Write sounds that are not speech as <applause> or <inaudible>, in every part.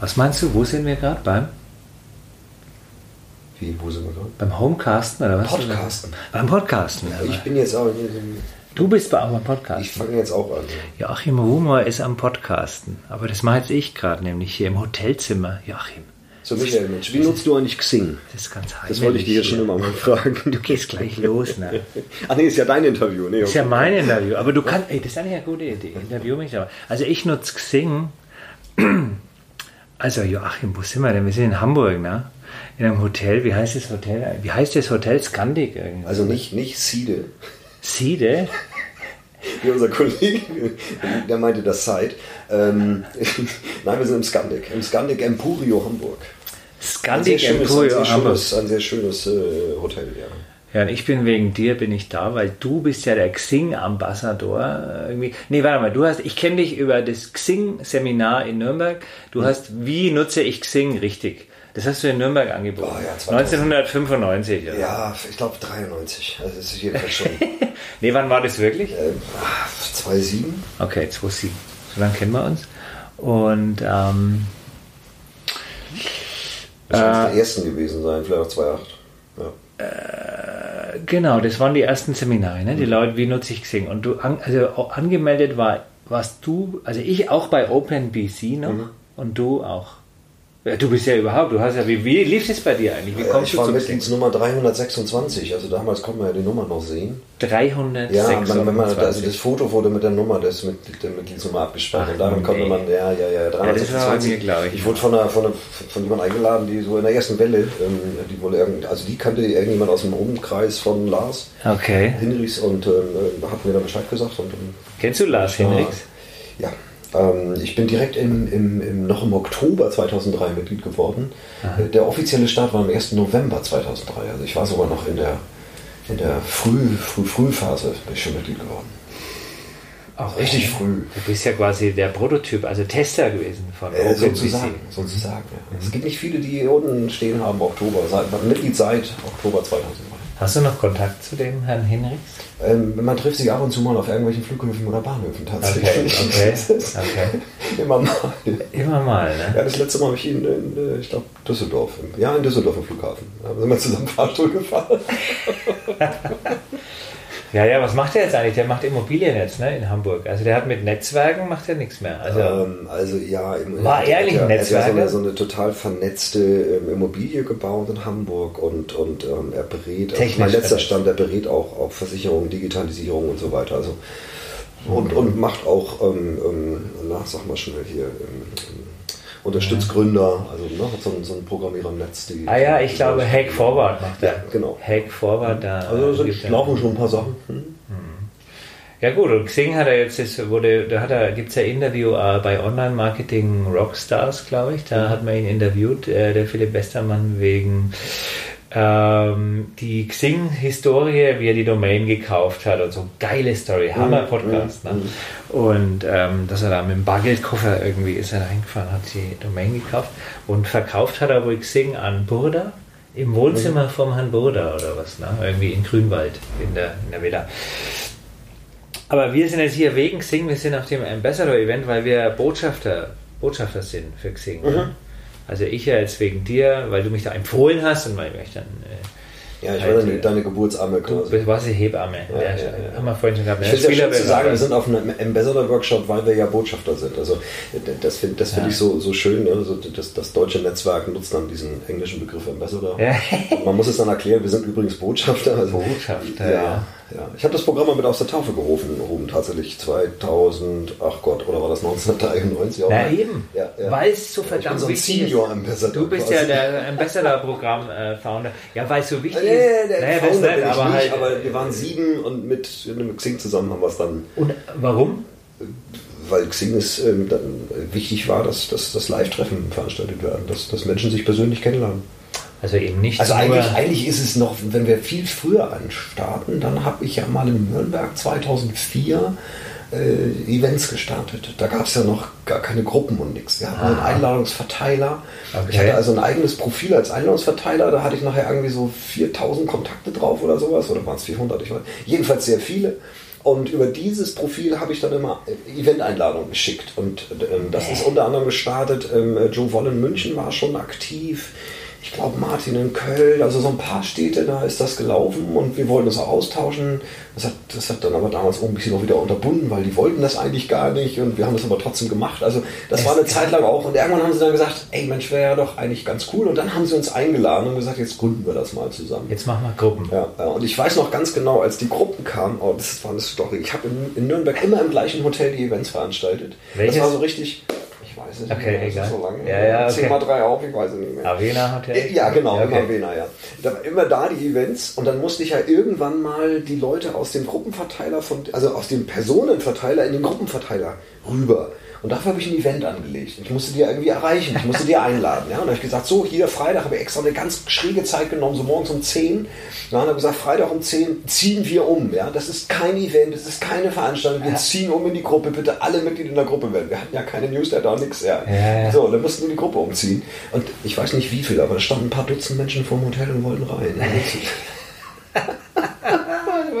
Was meinst du, wo sind wir gerade beim? Wie, wo sind wir gerade? Beim Homecasten oder was? Podcasten. Beim Podcasten. Ich bin jetzt auch. Du bist bei beim Podcasten. Ich fange jetzt auch an. Joachim Rumor ist am Podcasten. Aber das mache jetzt ich gerade, nämlich hier im Hotelzimmer. Joachim. So, Michael, Mensch, wie nutzt du eigentlich Xing? Das ist ganz heiß. Das wollte ich dir jetzt schon immer mal fragen. Du gehst gleich los, ne? <laughs> Ach nee, ist ja dein Interview. Nee, ist ja mein Interview. Aber du kannst, ey, das ist eigentlich eine gute Idee. Interview mich aber. Also ich nutze Xing. Also Joachim, wo sind wir denn? Wir sind in Hamburg, ne? In einem Hotel. Wie heißt das Hotel? Wie heißt das Hotel? Skandik irgendwie. Also nicht, nicht Siede. Siede? <laughs> Wie unser Kollege, der meinte das Side. Ähm, <laughs> nein, wir sind im Skandik. Im Skandik Empurio Hamburg. Skandik Empurio ein Hamburg. Schönes, ein sehr schönes äh, Hotel, ja. Ja, und ich bin wegen dir bin ich da, weil du bist ja der Xing-Ambassador. Äh. Nee, warte mal, du hast, ich kenne dich über das Xing-Seminar in Nürnberg. Du mhm. hast, wie nutze ich Xing richtig? Das hast du in Nürnberg angeboten. Oh, ja, 1995, oder? Ja, ich glaube 93. Also das ist jedenfalls schon. <laughs> nee, wann war das wirklich? Äh, 2007. Okay, 2007. So lange kennen wir uns. Und ähm, das muss äh, die ersten gewesen sein, vielleicht auch 2008. Äh, genau, das waren die ersten Seminare, ne? die mhm. Leute, wie nutze ich Xing. Und du, an, also angemeldet war, warst du, also ich auch bei OpenBC noch mhm. und du auch. Ja, du bist ja überhaupt, du hast ja, wie, wie lief es bei dir eigentlich? Wie kommst ich war Mitgliedsnummer 326, also damals konnte man ja die Nummer noch sehen. 326? Ja, man, wenn man, also das Foto wurde mit der Nummer, das mit der Mitgliedsnummer abgesperrt und damit konnte man, ja, ja, ja, 326. Ja, ich. ich wurde von, einer, von, einer, von jemandem eingeladen, die so in der ersten Welle, ähm, die wohl irgend, also die kannte irgendjemand aus dem Umkreis von Lars okay. Hinrichs und ähm, hat mir dann Bescheid gesagt. Und, ähm, Kennst du Lars Hinrichs? Ja. Ähm, ich bin direkt im, im, im, noch im Oktober 2003 Mitglied geworden. Aha. Der offizielle Start war am 1. November 2003. Also ich war sogar noch in der, in der Früh, Früh, Frühphase bin ich schon Mitglied geworden. Auch richtig früh. Du bist ja quasi der Prototyp, also Tester gewesen von äh, sozusagen, sozusagen ja. mhm. Es gibt nicht viele, die hier unten stehen haben, Oktober, seit, Mitglied seit Oktober 2003. Hast du noch Kontakt zu dem Herrn Hinrichs? Ähm, man trifft sich ab und zu mal auf irgendwelchen Flughöfen oder Bahnhöfen tatsächlich. Okay, okay, <laughs> okay. Immer mal. Immer mal, ne? Ja, das letzte Mal habe ich ihn in, in ich glaube, Düsseldorf. Ja, in Düsseldorf im Flughafen. Da sind wir zusammen Fahrstuhl gefahren. <laughs> Ja, ja, was macht er jetzt eigentlich? Der macht Immobilien jetzt ne, in Hamburg. Also der hat mit Netzwerken macht er nichts mehr. Also, ähm, also ja, im, war ehrlich ein Netzwerk. Er hat so eine, so eine total vernetzte ähm, Immobilie gebaut in Hamburg und, und ähm, er berät, also mein letzter Stand, er berät auch, auch Versicherung, Digitalisierung und so weiter. Also und, und macht auch, ähm, ähm, na, sag mal schnell hier, ähm, unterstützt. Gründer, also ne, hat so, ein, so ein Programmierer im Netz. Die, ah ja, ich glaube Hack Forward macht er. Ja, genau. Hack Forward, da. Also sind, laufen schon ein paar Sachen. Hm. Ja gut, und Xing hat er jetzt, das wurde, da hat er, gibt es ja Interview äh, bei Online-Marketing Rockstars, glaube ich. Da hat man ihn interviewt, äh, der Philipp Westermann, wegen ähm, die Xing-Historie, wie er die Domain gekauft hat und so. Geile Story, Hammer-Podcast. Mhm. Ne? Und ähm, dass er da mit dem Bargeldkoffer irgendwie ist er reingefahren, hat die Domain gekauft und verkauft hat er wohl Xing an Burda im Wohnzimmer mhm. vom Herrn Burda oder was, ne? irgendwie in Grünwald in der, in der Villa. Aber wir sind jetzt hier wegen Xing, wir sind auf dem Ambassador-Event, weil wir Botschafter, Botschafter sind für Xing. Mhm. Also ich ja jetzt wegen dir, weil du mich da empfohlen hast und weil ich dann. Äh, ja, ich halt, war deine, deine Geburtsamme quasi. Du warst die Hebamme. Ja, ja, ja, Haben wir vorhin schon gehabt. Ich finde ja schön zu sagen, wir sind auf einem Ambassador-Workshop, weil wir ja Botschafter sind. Also das finde das find ich so, so schön. Also das, das deutsche Netzwerk nutzt dann diesen englischen Begriff Ambassador. Man muss es dann erklären, wir sind übrigens Botschafter. Also, Botschafter, ja. Ja, ich habe das Programm mal mit aus der Taufe gerufen, oben tatsächlich 2000, ach Gott, oder war das 1993? Na eben, ja, ja. weil es so verdammt so wichtig ist. Du bist quasi. ja der Ambassador-Programm-Founder. ja, weil es so wichtig nee, ist. Der naja, Founder das nicht, aber, nicht, halt, aber wir waren sieben und mit, mit Xing zusammen haben wir es dann. Und warum? Weil Xing es ähm, dann wichtig war, dass, dass, dass Live-Treffen veranstaltet werden, dass, dass Menschen sich persönlich kennenlernen. Also eben nicht. Also eigentlich, eigentlich ist es noch, wenn wir viel früher anstarten, dann habe ich ja mal in Nürnberg 2004 äh, Events gestartet. Da gab es ja noch gar keine Gruppen und nichts. Wir hatten einen Einladungsverteiler. Okay. Ich hatte also ein eigenes Profil als Einladungsverteiler. Da hatte ich nachher irgendwie so 4000 Kontakte drauf oder sowas. Oder waren es 400? Ich weiß. Jedenfalls sehr viele. Und über dieses Profil habe ich dann immer Event-Einladungen geschickt. Und ähm, das ist unter anderem gestartet. Ähm, Joe Wollen München war schon aktiv ich glaube Martin in Köln, also so ein paar Städte, da ist das gelaufen und wir wollten das auch austauschen. Das hat, das hat dann aber damals auch ein bisschen noch wieder unterbunden, weil die wollten das eigentlich gar nicht und wir haben das aber trotzdem gemacht. Also das es war eine Zeit lang auch und irgendwann haben sie dann gesagt, ey Mensch, wäre ja doch eigentlich ganz cool und dann haben sie uns eingeladen und gesagt, jetzt gründen wir das mal zusammen. Jetzt machen wir Gruppen. Ja, ja. und ich weiß noch ganz genau, als die Gruppen kamen, oh, das war eine Story. Ich habe in, in Nürnberg immer im gleichen Hotel die Events veranstaltet. Welches? Das war so richtig weiß es okay, nicht. Egal. So lange. Ja, ja, okay. 10 mal 3 auf, ich weiß es nicht mehr. Avena hat ja. Ja, genau, okay. immer Avena, ja. Da war immer da die Events und dann musste ich ja irgendwann mal die Leute aus dem Gruppenverteiler von, also aus dem Personenverteiler in den Gruppenverteiler rüber. Und dafür habe ich ein Event angelegt. Ich musste die irgendwie erreichen, ich musste die einladen. Ja? Und da habe ich gesagt, so, hier Freitag habe ich extra eine ganz schräge Zeit genommen, so morgens um 10. Dann habe ich gesagt, Freitag um 10 ziehen wir um. Ja? Das ist kein Event, das ist keine Veranstaltung. Wir ziehen um in die Gruppe, bitte alle Mitglieder in der Gruppe werden. Wir hatten ja keine Newsletter, nichts. Ja. Ja, ja. So, dann mussten wir die Gruppe umziehen. Und ich weiß nicht wie viel, aber da standen ein paar Dutzend Menschen vor dem Hotel und wollten rein. <laughs>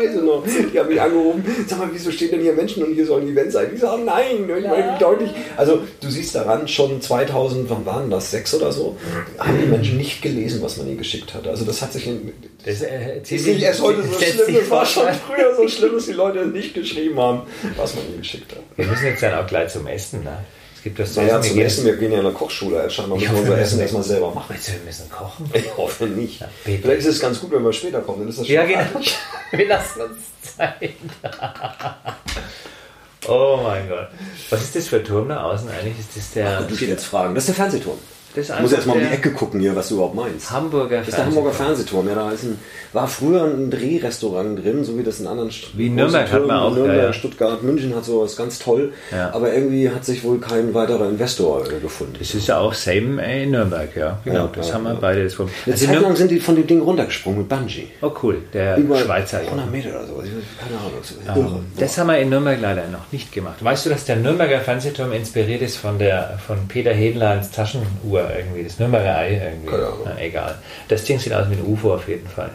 weiß ich noch. Die haben mich angerufen, sag mal, wieso stehen denn hier Menschen und hier sollen Events sein? Die sagen, nein, ich meine deutlich. Also du siehst daran, schon 2000, wann waren das, sechs oder so, haben die Menschen nicht gelesen, was man ihnen geschickt hat. Also das hat sich in, das äh, ist nicht erst heute so schlimm, das war schon früher so schlimm, dass die Leute nicht geschrieben haben, was man ihnen geschickt hat. Wir müssen jetzt dann auch gleich zum Essen, ne? Es gibt das naja, zum Essen, wir gehen ja in der Kochschule, scheinbar müssen wir unser Essen erstmal selber machen. Meinst du, wir müssen kochen? <laughs> Ich hoffe nicht. Ja, Vielleicht ist es ganz gut, wenn wir später kommen, dann ist das schon Ja, genau. <laughs> wir lassen uns Zeit. <laughs> oh mein Gott. Was ist das für ein Turm da außen eigentlich? Ist das der... Ach, du jetzt fragen. Das ist der Fernsehturm. Das ich muss jetzt mal um die Ecke gucken hier, was du überhaupt meinst. Hamburger Das ist der Hamburger Fernsehturm. Ja, da ist ein, war früher ein Drehrestaurant drin, so wie das in anderen St Wie Nürnberg hat man auch. Nürnberg, ja, ja. Stuttgart, München hat sowas ganz toll. Ja. Aber irgendwie hat sich wohl kein weiterer Investor äh, gefunden. Das ist ja auch same in Nürnberg, ja. Genau, das haben wir beide. Das Eine also Zeit lang sind die von dem Ding runtergesprungen mit Bungee. Oh cool, der Über Schweizer. 100 Meter oder so. Keine Ahnung. Um, ähm, das haben wir in Nürnberg leider noch nicht gemacht. Weißt du, dass der Nürnberger Fernsehturm inspiriert ist von, der, von Peter Hedleins Taschenuhr irgendwie? Das Nürnberger Ei irgendwie. Na, egal. Das Ding sieht aus wie ein UFO auf jeden Fall.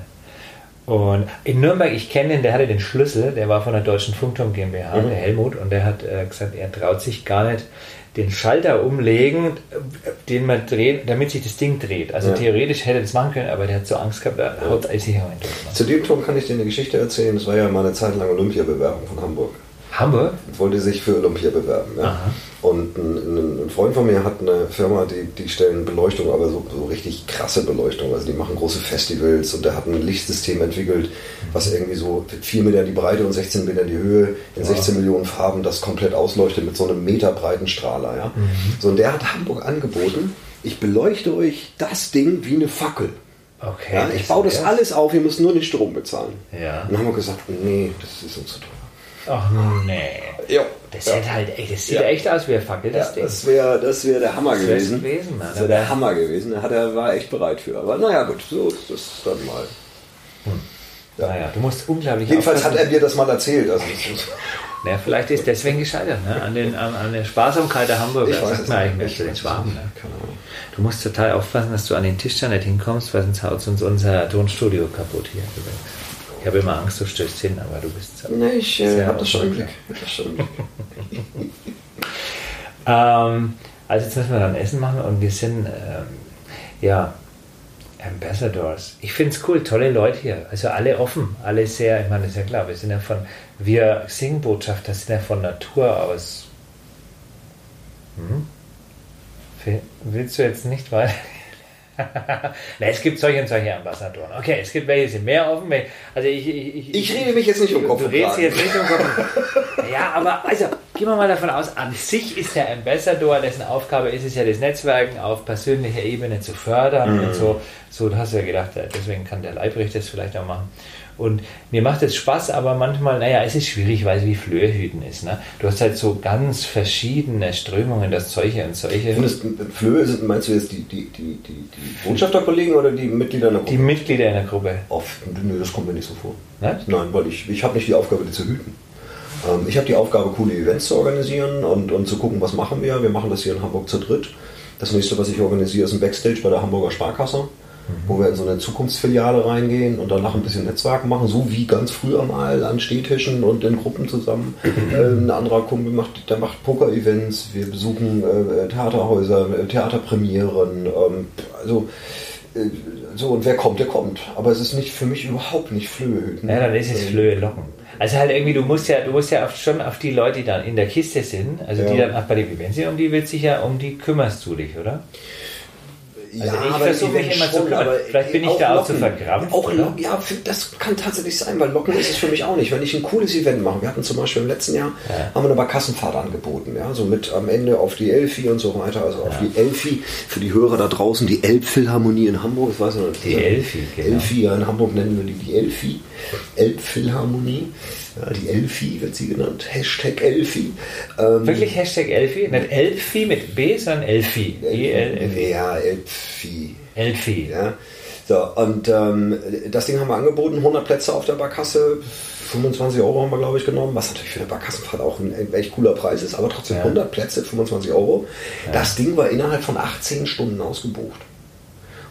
Und in Nürnberg, ich kenne den, der hatte den Schlüssel, der war von der Deutschen Funkturm GmbH, mhm. der Helmut, und der hat äh, gesagt, er traut sich gar nicht den Schalter umlegen, den man dreht, damit sich das Ding dreht. Also ja. theoretisch hätte er das machen können, aber der hat so Angst gehabt, er haut sich rein. Zu dem Turm kann ich dir eine Geschichte erzählen. Das war ja mal eine Zeit lang Olympiabewerbung von Hamburg. Hamburg? Wollte sich für Olympia bewerben. Ja. Und ein, ein, Freund von mir hat eine Firma, die, die stellen Beleuchtung, aber so, so richtig krasse Beleuchtung. Also die machen große Festivals und der hat ein Lichtsystem entwickelt, was irgendwie so 4 Meter die Breite und 16 Meter die Höhe in wow. 16 Millionen Farben das komplett ausleuchtet mit so einem meterbreiten Strahler. Ja. Mhm. So, und der hat Hamburg angeboten, ich beleuchte euch das Ding wie eine Fackel. Okay. Ja, ich baue das alles auf, ihr müsst nur den Strom bezahlen. Ja. Und dann haben wir gesagt, nee, das ist uns zu teuer. Ach nee. Ja. Das sieht halt echt, das sieht ja. echt aus wie eine Fackel, das ja, Ding. Das wäre das wär der Hammer das gewesen. gewesen das wäre der Hammer gewesen. Da hat er, war echt bereit für. Aber naja, gut, so ist das dann mal. Hm. Ja. Naja, du musst unglaublich. Jedenfalls hat er dir das mal erzählt. Also naja, vielleicht ist deswegen gescheitert, ne? an, den, an, an der Sparsamkeit der Hamburger. Ich weiß man eigentlich mehr den Schwaben. Ne? Du musst total aufpassen, dass du an den Tisch da nicht hinkommst, weil sonst haut uns unser Tonstudio kaputt hier übrigens. Ich habe immer Angst, du stößt hin, aber du bist so. Nee, ich äh, habe das schon im Blick. <laughs> ähm, also jetzt müssen wir dann Essen machen und wir sind, ähm, ja, Ambassadors. Ich finde es cool, tolle Leute hier. Also alle offen, alle sehr, ich meine, ist ja klar, wir sind ja von, wir singen Botschafter, sind ja von Natur aus. Hm? Willst du jetzt nicht weiter? <laughs> Na, es gibt solche und solche Ambassadoren. Okay, es gibt welche, die sind mehr offen. Also ich, ich, ich, ich rede mich jetzt nicht um Kopf Du redest jetzt nicht um Kopf. ja, aber also gehen wir mal davon aus, an sich ist der Ambassador, dessen Aufgabe ist es ja, das Netzwerken auf persönlicher Ebene zu fördern mhm. und so. So, du hast ja gedacht, deswegen kann der Leibrecht das vielleicht auch machen. Und mir macht es Spaß, aber manchmal, naja, es ist schwierig, weil es wie Flöhüten ist. Ne? Du hast halt so ganz verschiedene Strömungen, das solche und solche. Und Flöhe sind, meinst du jetzt die, die, die, die, die Botschafterkollegen oder die Mitglieder in der Gruppe? Die Mitglieder in der Gruppe. Oft, nö, das kommt mir nicht so vor. Nicht? Nein, weil ich, ich habe nicht die Aufgabe, die zu hüten. Ähm, ich habe die Aufgabe, coole Events zu organisieren und, und zu gucken, was machen wir. Wir machen das hier in Hamburg zu dritt. Das nächste, was ich organisiere, ist ein Backstage bei der Hamburger Sparkasse. Wo wir in so eine Zukunftsfiliale reingehen und danach ein bisschen Netzwerk machen, so wie ganz früher mal an Stehtischen und in Gruppen zusammen. <laughs> äh, ein anderer Kumpel macht, der macht Poker-Events, wir besuchen äh, Theaterhäuser, äh, Theaterpremieren, ähm, also so und wer kommt, der kommt. Aber es ist nicht für mich überhaupt nicht Flöhe Ja, dann ist es Flöhe locken. Also halt irgendwie, du musst ja, du musst ja auf, schon auf die Leute, die dann in der Kiste sind, also ja. die dann auch bei dem Event sind, um die wird sich ja, um die kümmerst du dich, oder? Also ja, ich versuche mich immer schon, zu kümmern. Vielleicht bin ich da Locken, auch zu verkrampft. Auch Locken, ja, das kann tatsächlich sein, weil Locken ist es für mich auch nicht. Wenn ich ein cooles Event mache, wir hatten zum Beispiel im letzten Jahr, ja. haben wir eine Barkassenfahrt angeboten, ja, so mit am Ende auf die Elfi und so weiter, also auf ja. die Elfi, für die Hörer da draußen, die Elbphilharmonie in Hamburg, ich weiß nicht, die Elfi, genau. Elfi, ja, in Hamburg nennen wir die die Elfi, Elbphilharmonie. Ja, die Elfi wird sie genannt. Hashtag Elfi. Ähm, Wirklich Hashtag Elfi? Nicht Elfi mit B, sondern Elfi. E ja, Elfi. Elfi. Ja. So, und ähm, das Ding haben wir angeboten, 100 Plätze auf der Barkasse, 25 Euro haben wir, glaube ich, genommen, was natürlich für eine Barkassenfahrt auch ein, ein echt cooler Preis ist, aber trotzdem ja. 100 Plätze, 25 Euro. Ja. Das Ding war innerhalb von 18 Stunden ausgebucht.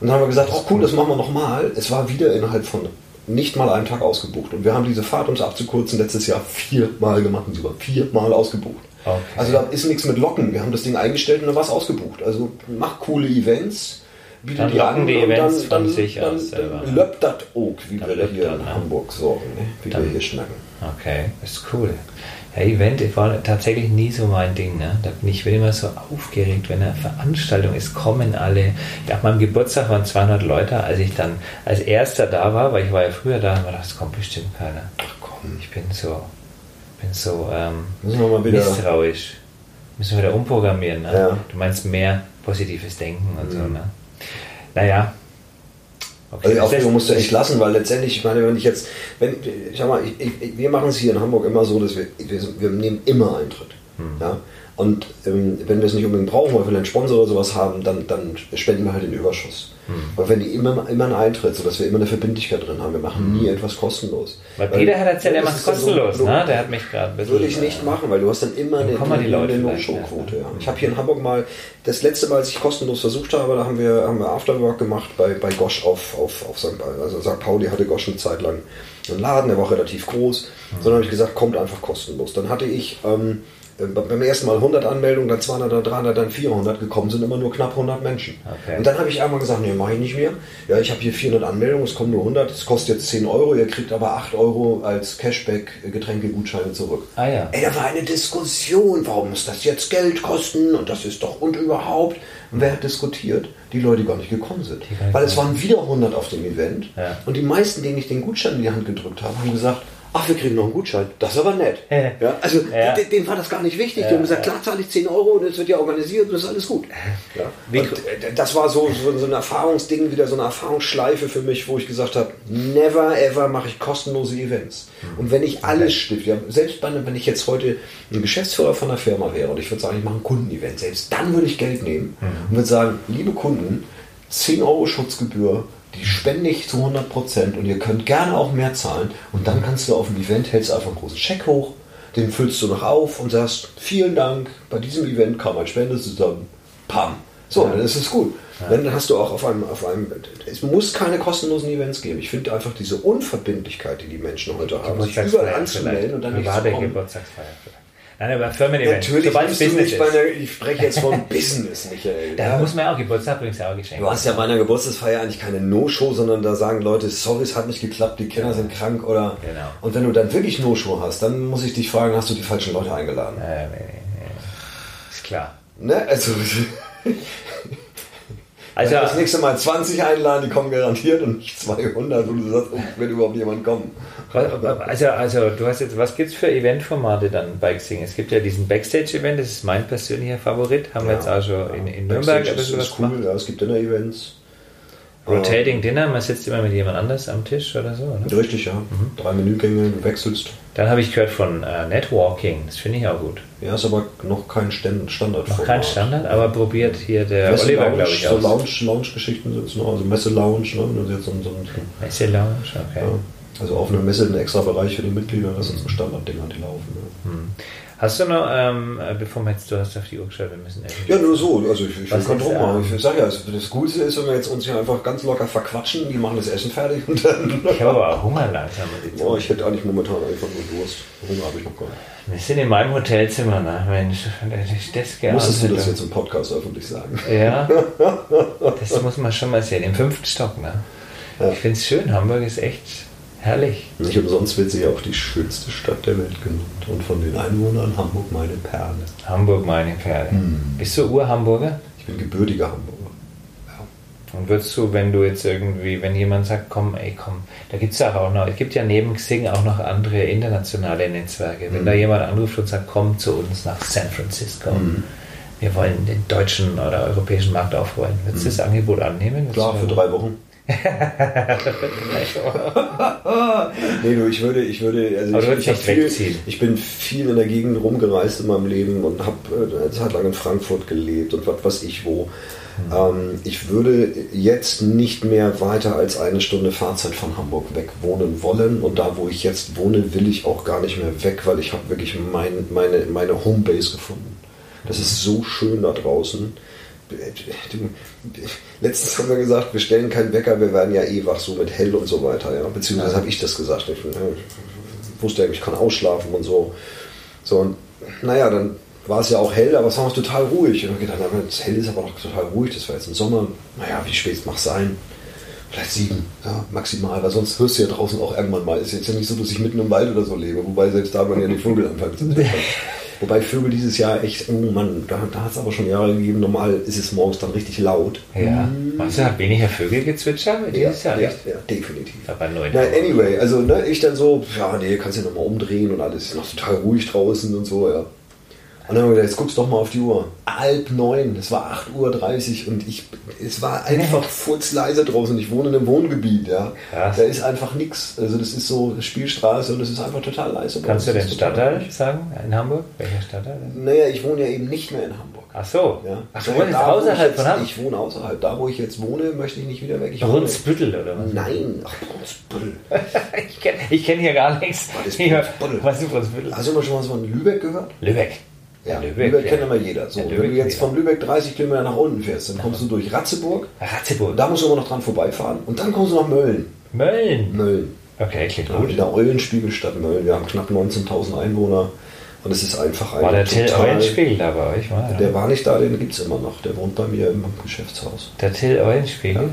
Und dann haben wir gesagt, oh cool, das machen wir nochmal. Es war wieder innerhalb von nicht mal einen Tag ausgebucht. Und wir haben diese Fahrt, um es abzukürzen, letztes Jahr viermal gemacht und sogar viermal ausgebucht. Okay. Also da ist nichts mit Locken. Wir haben das Ding eingestellt und dann war es ausgebucht. Also mach coole Events, bietet dann die an die Events dann, dann, sich dann, aus dann, dann löppt das auch, wie dann wir hier in ne? Hamburg sorgen, ne? wie wir hier schnacken. Okay, ist cool. Ja, Event war tatsächlich nie so mein Ding. Ne? Da bin ich immer so aufgeregt, wenn eine Veranstaltung ist, kommen alle. Nach meinem Geburtstag waren 200 Leute, als ich dann als erster da war, weil ich war ja früher da, und das kommt bestimmt keiner. Ach komm, ich bin so, bin so ähm, misstrauisch. Müssen wir wieder umprogrammieren. Ne? Ja. Du meinst mehr positives Denken und mhm. so. Ne? Naja, Okay. Also die Aufregung musst du echt lassen, weil letztendlich, ich meine, wenn ich jetzt, wenn, ich sag mal, ich, ich, wir machen es hier in Hamburg immer so, dass wir, wir, wir nehmen immer Eintritt. Hm. Ja? Und ähm, wenn wir es nicht unbedingt brauchen, weil wir einen Sponsor oder sowas haben, dann, dann spenden wir halt den Überschuss. Hm. Weil wenn die immer, immer einen Eintritt, sodass wir immer eine Verbindlichkeit drin haben, wir machen hm. nie etwas kostenlos. Weil, weil Peter hat erzählt, er macht es kostenlos, so, ne? Der hat mich gerade Würde ich nicht machen, weil du hast dann immer dann eine, eine, eine No-Show-Quote. Ja. Ich habe hier in Hamburg mal, das letzte Mal, als ich kostenlos versucht habe, da haben wir, haben wir Afterwork gemacht bei, bei Gosch auf, auf, auf St. Also St. Pauli hatte Gosch eine Zeit lang einen Laden, der war relativ groß. Hm. Sondern habe ich gesagt, kommt einfach kostenlos. Dann hatte ich... Ähm, äh, beim ersten Mal 100 Anmeldungen, dann 200, dann 300, dann 400 gekommen sind immer nur knapp 100 Menschen. Okay. Und dann habe ich einmal gesagt, nee, mache ich nicht mehr. Ja, ich habe hier 400 Anmeldungen, es kommen nur 100, es kostet jetzt 10 Euro, ihr kriegt aber 8 Euro als Cashback Getränkegutscheine zurück. Ah ja. Ey, da war eine Diskussion, warum muss das jetzt Geld kosten und das ist doch und überhaupt. Und wer hat diskutiert? Die Leute, die gar nicht gekommen sind. Weil es waren wieder 100 auf dem Event ja. und die meisten, denen ich den Gutschein in die Hand gedrückt habe, haben gesagt, ach, wir kriegen noch einen Gutschein. Das ist aber nett. Ja, also ja. Denen war das gar nicht wichtig. Die haben gesagt, klar zahle ich 10 Euro und es wird ja organisiert und das ist alles gut. Ja. Und äh, das war so, so, so ein Erfahrungsding, wieder so eine Erfahrungsschleife für mich, wo ich gesagt habe, never ever mache ich kostenlose Events. Mhm. Und wenn ich alles stifte, ja, selbst wenn ich jetzt heute ein Geschäftsführer von einer Firma wäre und ich würde sagen, ich mache ein Kundenevent, selbst dann würde ich Geld nehmen mhm. und würde sagen, liebe Kunden, 10 Euro Schutzgebühr die spende ich zu 100 Prozent und ihr könnt gerne auch mehr zahlen und dann kannst du auf dem Event, hältst einfach einen großen Scheck hoch, den füllst du noch auf und sagst, vielen Dank, bei diesem Event kam ein Spende zusammen, pam. So, ja. dann ist es gut. Ja. Dann hast du auch auf einem, auf einem, es muss keine kostenlosen Events geben. Ich finde einfach diese Unverbindlichkeit, die die Menschen heute haben, sich überall anzumelden und dann nicht zu kommen. Geburtstagsfeier vielleicht. Nein, aber Firmen-Event. Natürlich Sobald Business nicht meine, ich spreche jetzt von <laughs> Business, Michael. Da ja. muss man auch Geburtstag ja auch Geschenke. Du hast ja bei einer Geburtstagsfeier eigentlich keine No-Show, sondern da sagen Leute, sorry, es hat nicht geklappt, die Kinder sind krank oder. Genau. Und wenn du dann wirklich No-Show hast, dann muss ich dich fragen, hast du die falschen Leute eingeladen? Äh, nee, nee. Ist klar. Ne? Also. <laughs> Also, das nächste Mal 20 einladen, die kommen garantiert und nicht 200, und du sagst, oh, wird überhaupt jemand kommen. Also, also du hast jetzt, was gibt es für Eventformate dann bei Xing? Es gibt ja diesen Backstage-Event, das ist mein persönlicher Favorit, haben ja, wir jetzt auch schon ja. in, in Nürnberg. Das ist, ist cool, ja, es gibt Dinner-Events. Rotating Dinner, man sitzt immer mit jemand anders am Tisch oder so, oder? Richtig, ja. Mhm. Drei Menügänge, du wechselst. Dann habe ich gehört von äh, Networking, das finde ich auch gut. Ja, ist aber noch kein Standard. Noch kein Standard, aber probiert hier der Messe Oliver, glaube ich, so aus. Lounge-Geschichten sind es noch, also Messe-Lounge, ne? Jetzt so, so, Messe-Lounge, okay. Ja. Also auf einer Messe ein extra Bereich für die Mitglieder, das sind so Standarddinge, die laufen. Ne? Hm. Hast du noch, ähm, äh, bevor wir jetzt, du hast auf die Uhr geschaut, wir müssen essen. Ja, nur so. Also ich, ich kann Druck machen. Ich sage ja, das Coolste ist, wenn wir jetzt uns hier einfach ganz locker verquatschen, die machen das Essen fertig und dann... Ich habe aber auch Hunger langsam. Oh, ich hätte eigentlich momentan einfach nur Durst. Hunger habe ich noch gar nicht. Wir sind in meinem Hotelzimmer, ne? Mensch, ich das gerne. Musstest du das jetzt im Podcast öffentlich sagen? Ja, <laughs> das muss man schon mal sehen. Im fünften Stock, ne? Ja. Ich finde es schön. Hamburg ist echt herrlich. Nicht umsonst wird sie auch die schönste Stadt der Welt genannt. Und von den Einwohnern Hamburg meine Perle. Hamburg meine Perle. Hm. Bist du Ur-Hamburger? Ich bin gebürtiger Hamburger. Und würdest du, wenn du jetzt irgendwie, wenn jemand sagt, komm, ey, komm, da gibt es ja auch noch, es gibt ja neben Xing auch noch andere internationale Netzwerke. Wenn mhm. da jemand anruft und sagt, komm zu uns nach San Francisco, mhm. wir wollen den deutschen oder europäischen Markt aufrollen, würdest du mhm. das Angebot annehmen? Klar, für drei Wochen. <laughs> nee, du, ich würde, ich würde, also Aber ich, ich, viel, ich, bin viel in der Gegend rumgereist in meinem Leben und habe äh, eine Zeit lang in Frankfurt gelebt und was weiß ich wo. Ähm, ich würde jetzt nicht mehr weiter als eine Stunde Fahrzeit von Hamburg weg wohnen wollen. Und da, wo ich jetzt wohne, will ich auch gar nicht mehr weg, weil ich habe wirklich mein, meine, meine Homebase gefunden. Das ist so schön da draußen. Letztens haben wir gesagt, wir stellen keinen Wecker, wir werden ja eh wach, so mit hell und so weiter. Ja? Beziehungsweise habe ich das gesagt. Ich, ich wusste ja, ich kann ausschlafen und so. So, und naja, dann war es ja auch hell, aber es war noch total ruhig. Und ich gedacht, das hell ist aber noch total ruhig, das war jetzt im Sommer. Naja, wie spät mag es sein? Vielleicht sieben, ja, maximal, weil sonst hörst du ja draußen auch irgendwann mal. Ist jetzt ja nicht so, dass ich mitten im Wald oder so lebe, wobei selbst da man ja die Vögel anfangen zu <laughs> Wobei Vögel dieses Jahr echt, oh Mann, da, da hat es aber schon Jahre gegeben, normal ist es morgens dann richtig laut. Ja. Mhm. Du, hat weniger Vögel gezwitschert dieses ja, Jahr? Ja, ja, definitiv. Aber neu. Na, anyway, also ne, ich dann so, ja, nee, kannst ja nochmal umdrehen und alles ist noch total ruhig draußen und so, ja. Und dann haben wir gesagt, jetzt guckst du doch mal auf die Uhr. Halb neun, es war 8.30 Uhr und ich, es war einfach furzleise draußen. Ich wohne in einem Wohngebiet, ja. Krass. Da ist einfach nichts. Also das ist so Spielstraße und es ist einfach total leise. Kannst du den Stadtteil sagen in Hamburg? Welcher Stadtteil? Naja, ich wohne ja eben nicht mehr in Hamburg. Ach so. Ja. Ach, du wohnst außerhalb von Hamburg? Ich wohne außerhalb. Da, wo ich jetzt wohne, möchte ich nicht wieder weg. Brunsbüttel oder was? Nein, ach, Brunsbüttel. <laughs> ich kenne kenn hier gar nichts. Was ist Brunsbüttel? Was ist Brunsbüttel? Hast du mal schon was von Lübeck gehört? Lübeck. Ja, Lübeck, Lübeck kennt immer jeder. So, Lübeck, wenn du jetzt von Lübeck 30 Kilometer nach unten fährst, dann kommst du durch Ratzeburg. Ratzeburg. Da musst du aber noch dran vorbeifahren. Und dann kommst du nach Mölln. Mölln? Mölln. Okay, klingt gut. In der Eulenspiegelstadt Mölln. Wir haben knapp 19.000 Einwohner. Und es ist einfach ein. War der Till Eulenspiegel da bei euch? War, ja. Der war nicht da, den gibt es immer noch. Der wohnt bei mir im Geschäftshaus. Der Till Eulenspiegel?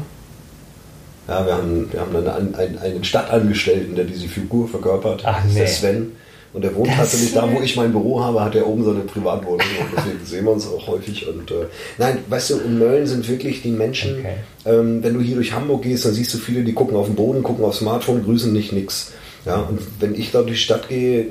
Ja. ja, wir haben, wir haben einen, einen, einen Stadtangestellten, der diese Figur verkörpert. Ach, nee. Der Sven. Und er wohnt das tatsächlich da, wo ich mein Büro habe, hat er oben so eine Privatwohnung. Und deswegen sehen wir uns auch häufig. Und äh, nein, weißt du, in Mölln sind wirklich die Menschen, okay. ähm, wenn du hier durch Hamburg gehst, dann siehst du viele, die gucken auf den Boden, gucken aufs Smartphone, grüßen nicht nix. Ja, und wenn ich da durch die Stadt gehe,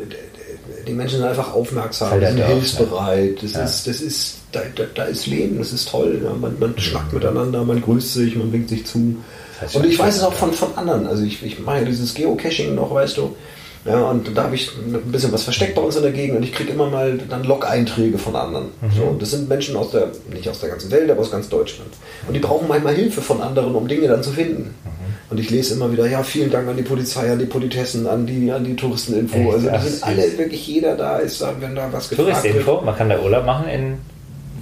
die Menschen sind einfach aufmerksam, sind hilfsbereit. Das, ja. ist, das ist, da, da, da, ist Leben, das ist toll. Ja. Man, man schnackt miteinander, man grüßt sich, man winkt sich zu. Das heißt und ich weiß es auch von, von anderen. Also ich, ich mache ja dieses Geocaching noch, weißt du. Ja, und da habe ich ein bisschen was versteckt bei uns in der Gegend und ich kriege immer mal dann Log-Einträge von anderen. Mhm. So, das sind Menschen aus der, nicht aus der ganzen Welt, aber aus ganz Deutschland. Und die brauchen manchmal Hilfe von anderen, um Dinge dann zu finden. Mhm. Und ich lese immer wieder, ja, vielen Dank an die Polizei, an die Politessen, an die, an die Touristeninfo. Echt? Also da sind alle, wirklich jeder da ist, wenn da was gefragt Touristeninfo, man kann da Urlaub machen in...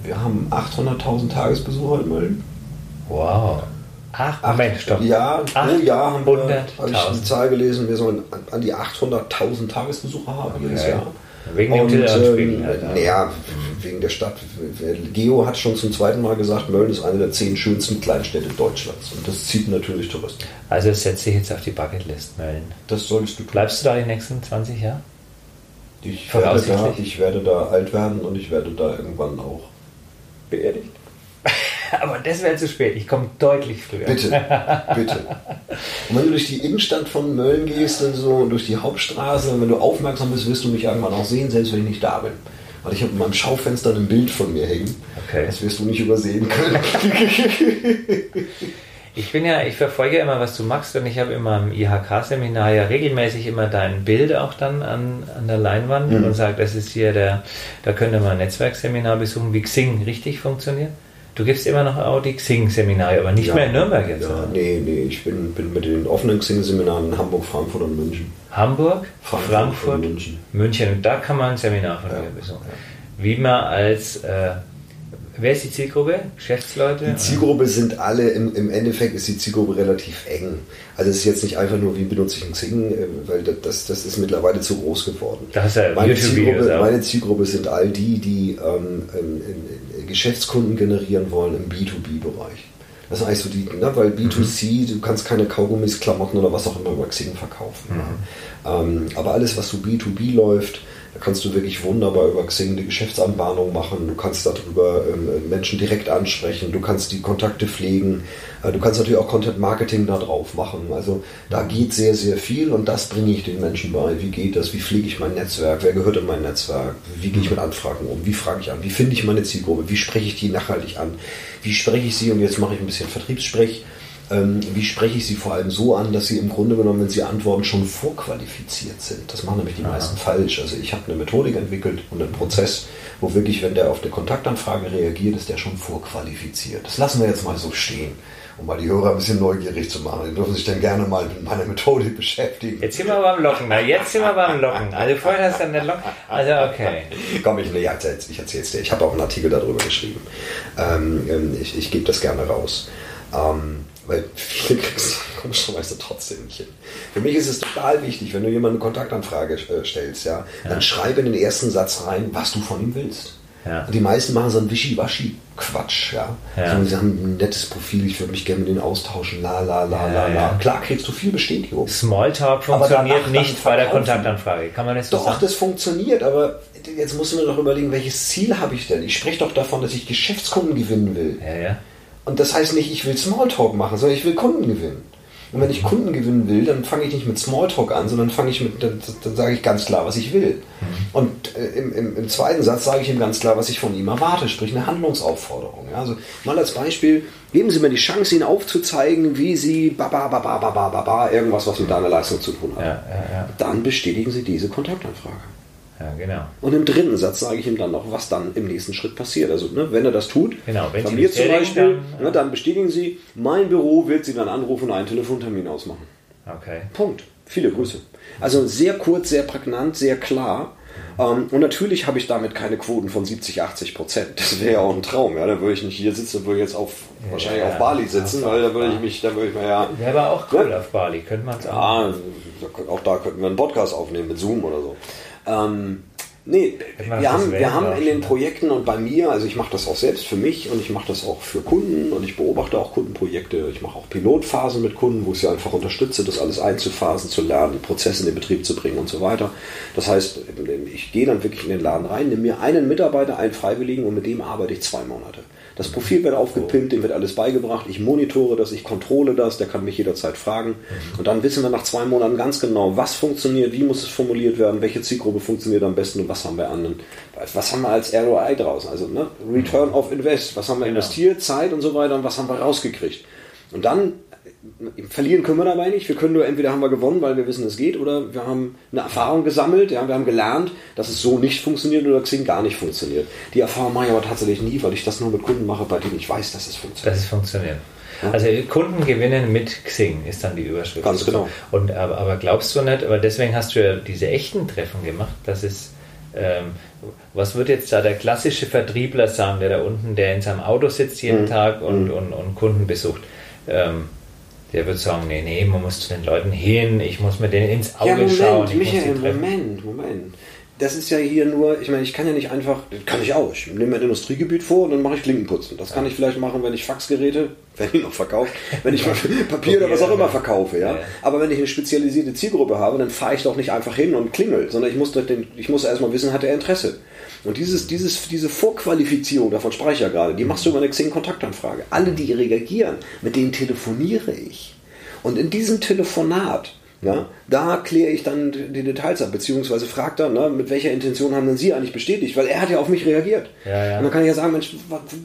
Wir haben 800.000 Tagesbesucher in Mölln. Wow. Ach, Moment, stopp. Ja, pro Jahr haben wir, habe ich die Zahl gelesen, wir sollen an die 800.000 Tagesbesucher haben okay. jedes Jahr. Wegen dem ähm, halt, Naja, wegen der Stadt. Geo hat schon zum zweiten Mal gesagt, Mölln ist eine der zehn schönsten Kleinstädte Deutschlands. Und das zieht natürlich Touristen. Also das setze ich jetzt auf die Bucketlist, Mölln. Das solltest du tun. Bleibst du da die nächsten 20 Jahre? Ich werde, da, ich werde da alt werden und ich werde da irgendwann auch beerdigt. <laughs> <laughs> Aber das wäre zu spät. Ich komme deutlich früher. Bitte, <laughs> bitte. Und wenn du durch die Innenstadt von Mölln gehst und so durch die Hauptstraße, und wenn du aufmerksam bist, wirst du mich irgendwann auch sehen, selbst wenn ich nicht da bin. Weil ich habe in meinem Schaufenster ein Bild von mir hängen. Okay. Das wirst du nicht übersehen können. <laughs> Ich bin ja, ich verfolge ja immer, was du machst und ich habe immer im IHK-Seminar ja regelmäßig immer dein Bild auch dann an, an der Leinwand mhm. und sage, das ist hier der, da könnte man ein Netzwerkseminar besuchen, wie Xing richtig funktioniert. Du gibst immer noch auch die Xing-Seminare, aber nicht ja, mehr in Nürnberg jetzt, ja, oder? Nee, nee, ich bin, bin mit den offenen Xing-Seminaren in Hamburg, Frankfurt und München. Hamburg, Frankfurt, Frankfurt München. München. Da kann man ein Seminar von ja, dir besuchen. Wie man als äh, Wer ist die Zielgruppe? Geschäftsleute? Die Zielgruppe sind alle, im, im, Endeffekt ist die Zielgruppe relativ eng. Also es ist jetzt nicht einfach nur, wie benutze ich ein Xing, äh, weil das, das ist mittlerweile zu groß geworden. Das ja meine, Zielgruppe, meine Zielgruppe sind all die, die ähm, Geschäftskunden generieren wollen im B2B-Bereich. Das ist eigentlich so die, ne, weil B2C, mhm. du kannst keine Kaugummis, Klamotten oder was auch immer über Xing verkaufen. Mhm. Ähm, aber alles, was so B2B läuft, da kannst du wirklich wunderbar über Xing eine Geschäftsanbahnung machen. Du kannst darüber ähm, Menschen direkt ansprechen. Du kannst die Kontakte pflegen. Äh, du kannst natürlich auch Content Marketing da drauf machen. Also da geht sehr, sehr viel und das bringe ich den Menschen bei. Wie geht das? Wie pflege ich mein Netzwerk? Wer gehört in mein Netzwerk? Wie gehe ich mit Anfragen um? Wie frage ich an? Wie finde ich meine Zielgruppe? Wie spreche ich die nachhaltig an? Wie spreche ich sie? Und jetzt mache ich ein bisschen Vertriebssprech ähm, wie spreche ich sie vor allem so an, dass sie im Grunde genommen, wenn sie antworten, schon vorqualifiziert sind. Das machen nämlich die Aha. meisten falsch. Also ich habe eine Methodik entwickelt und einen Prozess, wo wirklich, wenn der auf eine Kontaktanfrage reagiert, ist der schon vorqualifiziert. Das lassen wir jetzt mal so stehen um mal die Hörer ein bisschen neugierig zu machen. Die dürfen sich dann gerne mal mit meiner Methodik beschäftigen. Jetzt sind wir beim Locken. Na, jetzt sind wir beim Locken. Also vorher hast du dann der Locken. Also okay. Komm, ich, nee, ich erzähl's dir. Ich habe auch einen Artikel darüber geschrieben. Ähm, ähm ich, ich gebe das gerne raus. Ähm, weil viele kriegst <laughs> du komischerweise trotzdem nicht hin. Für mich ist es total wichtig, wenn du jemanden eine Kontaktanfrage äh, stellst, ja, ja, dann schreibe in den ersten Satz rein, was du von ihm willst. Ja. Und die meisten machen so einen Wischiwaschi-Quatsch, ja. ja. Also, sie haben ein nettes Profil, ich würde mich gerne mit denen austauschen, la la la la la. Klar kriegst du viel Bestätigung. Smalltalk funktioniert danach, nicht bei der Kontaktanfrage. Kann man das so Doch, sagen? das funktioniert, aber jetzt musst du mir doch überlegen, welches Ziel habe ich denn? Ich spreche doch davon, dass ich Geschäftskunden gewinnen will. Ja, ja. Und das heißt nicht, ich will Smalltalk machen, sondern ich will Kunden gewinnen. Und wenn ich Kunden gewinnen will, dann fange ich nicht mit Smalltalk an, sondern fange ich mit, dann, dann, sage ich ganz klar, was ich will. Mhm. Und äh, im, im, im, zweiten Satz sage ich ihm ganz klar, was ich von ihm erwarte, sprich eine Handlungsaufforderung. Ja, also mal als Beispiel, geben Sie mir die Chance, Ihnen aufzuzeigen, wie Sie baba, baba, baba, baba, irgendwas, was mit deiner Leistung zu tun hat. Ja, ja, dann bestätigen Sie diese Kontaktanfrage. Ja, genau. Und im dritten Satz sage ich ihm dann noch, was dann im nächsten Schritt passiert. Also, ne, wenn er das tut, genau, wenn bei mir zum Beispiel, dann, ne, dann bestätigen Sie, mein Büro wird Sie dann anrufen und einen Telefontermin ausmachen. Okay. Punkt. Viele Grüße. Also sehr kurz, sehr prägnant, sehr klar. Ähm, und natürlich habe ich damit keine Quoten von 70, 80 Prozent. Das wäre ja auch ein Traum. Ja, da würde ich nicht hier sitzen, würde ich jetzt auf, ja, wahrscheinlich ja, auf Bali sitzen, weil da würde ich mich, da würde ich mir ja. Wäre aber auch cool auf Bali, könnte man sagen. Ja, auch da könnten wir einen Podcast aufnehmen mit Zoom oder so. Ähm, nee, wir haben, wir haben in den Projekten und bei mir, also ich mache das auch selbst für mich und ich mache das auch für Kunden und ich beobachte auch Kundenprojekte. Ich mache auch Pilotphasen mit Kunden, wo ich sie einfach unterstütze, das alles einzuphasen, zu lernen, die Prozesse in den Betrieb zu bringen und so weiter. Das heißt, ich gehe dann wirklich in den Laden rein, nehme mir einen Mitarbeiter, einen Freiwilligen und mit dem arbeite ich zwei Monate. Das Profil wird aufgepimpt, dem wird alles beigebracht. Ich monitore das, ich kontrolle das, der kann mich jederzeit fragen. Und dann wissen wir nach zwei Monaten ganz genau, was funktioniert, wie muss es formuliert werden, welche Zielgruppe funktioniert am besten und was haben wir an. Was haben wir als ROI draußen? Also ne? Return of Invest. Was haben wir genau. investiert, Zeit und so weiter und was haben wir rausgekriegt? Und dann verlieren können wir dabei nicht. Wir können nur entweder haben wir gewonnen, weil wir wissen, es geht, oder wir haben eine Erfahrung gesammelt. Ja, wir haben gelernt, dass es so nicht funktioniert oder Xing gar nicht funktioniert. Die Erfahrung mache ich aber tatsächlich nie, weil ich das nur mit Kunden mache, bei denen ich weiß, dass es funktioniert. Dass es funktioniert. Ja? Also Kunden gewinnen mit Xing ist dann die Überschrift. Ganz genau. Und aber, aber glaubst du nicht? Aber deswegen hast du ja diese echten Treffen gemacht, dass es ähm, was wird jetzt da der klassische Vertriebler sagen, der da unten, der in seinem Auto sitzt jeden mhm. Tag und, mhm. und, und Kunden besucht? Ähm, der wird sagen, nee, nee, man muss zu den Leuten hin, ich muss mir denen ins Auge ja, Moment, schauen. Ich Michael, Moment, Moment. Das ist ja hier nur, ich meine, ich kann ja nicht einfach, das kann ich auch. Ich nehme mein Industriegebiet vor und dann mache ich Klinkenputzen. Das kann ich vielleicht machen, wenn ich Faxgeräte, <laughs> wenn ich noch verkaufe, wenn ich Papier oder was auch immer verkaufe, ja. Aber wenn ich eine spezialisierte Zielgruppe habe, dann fahre ich doch nicht einfach hin und klingel, sondern ich muss, den, ich muss erstmal wissen, hat er Interesse. Und dieses, dieses, diese Vorqualifizierung, davon spreche ich ja gerade, die machst du über eine Xing-Kontaktanfrage. Alle, die reagieren, mit denen telefoniere ich. Und in diesem Telefonat, ja, da kläre ich dann die Details ab, beziehungsweise fragt dann, ne, mit welcher Intention haben denn Sie eigentlich bestätigt? Weil er hat ja auf mich reagiert. Ja, ja. Und dann kann ich ja sagen, Mensch,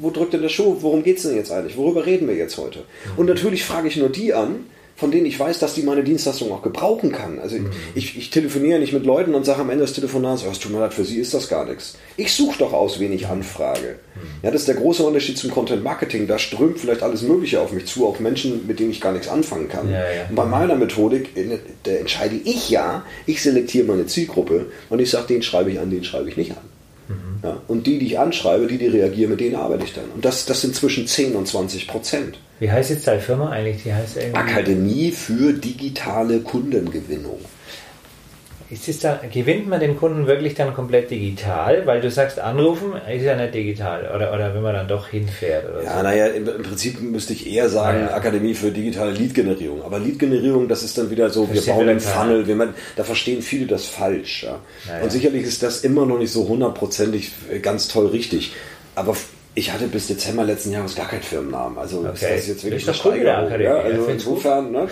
wo drückt denn der Schuh? Worum geht es denn jetzt eigentlich? Worüber reden wir jetzt heute? Mhm. Und natürlich frage ich nur die an, von denen ich weiß, dass die meine Dienstleistung auch gebrauchen kann. Also mhm. ich, ich telefoniere nicht mit Leuten und sage am Ende des Telefonats, oh, es tut mir leid, für sie ist das gar nichts. Ich suche doch aus, wen ich anfrage. Mhm. Ja, das ist der große Unterschied zum Content Marketing. Da strömt vielleicht alles Mögliche auf mich zu, auch Menschen, mit denen ich gar nichts anfangen kann. Ja, ja. Und bei meiner Methodik, entscheide ich ja, ich selektiere meine Zielgruppe und ich sage, den schreibe ich an, den schreibe ich nicht an. Mhm. Ja, und die, die ich anschreibe, die, die reagieren, mit denen arbeite ich dann. Und das, das sind zwischen 10 und 20 Prozent. Wie heißt jetzt deine Firma eigentlich? Die heißt irgendwie Akademie für digitale Kundengewinnung. Ist es da, gewinnt man den Kunden wirklich dann komplett digital? Weil du sagst, anrufen ist ja nicht digital. Oder, oder wenn man dann doch hinfährt. Ja, so. naja, im, im, Prinzip müsste ich eher sagen, ja. Akademie für digitale Lead-Generierung. Aber Lead-Generierung, das ist dann wieder so, wir bauen einen Funnel. Wir, man, da verstehen viele das falsch. Ja. Und sicherlich ist das immer noch nicht so hundertprozentig ganz toll richtig. Aber ich hatte bis Dezember letzten Jahres gar keinen Firmennamen. Also okay. ist das jetzt wirklich eine Steigerung. Ja, also insofern, ne?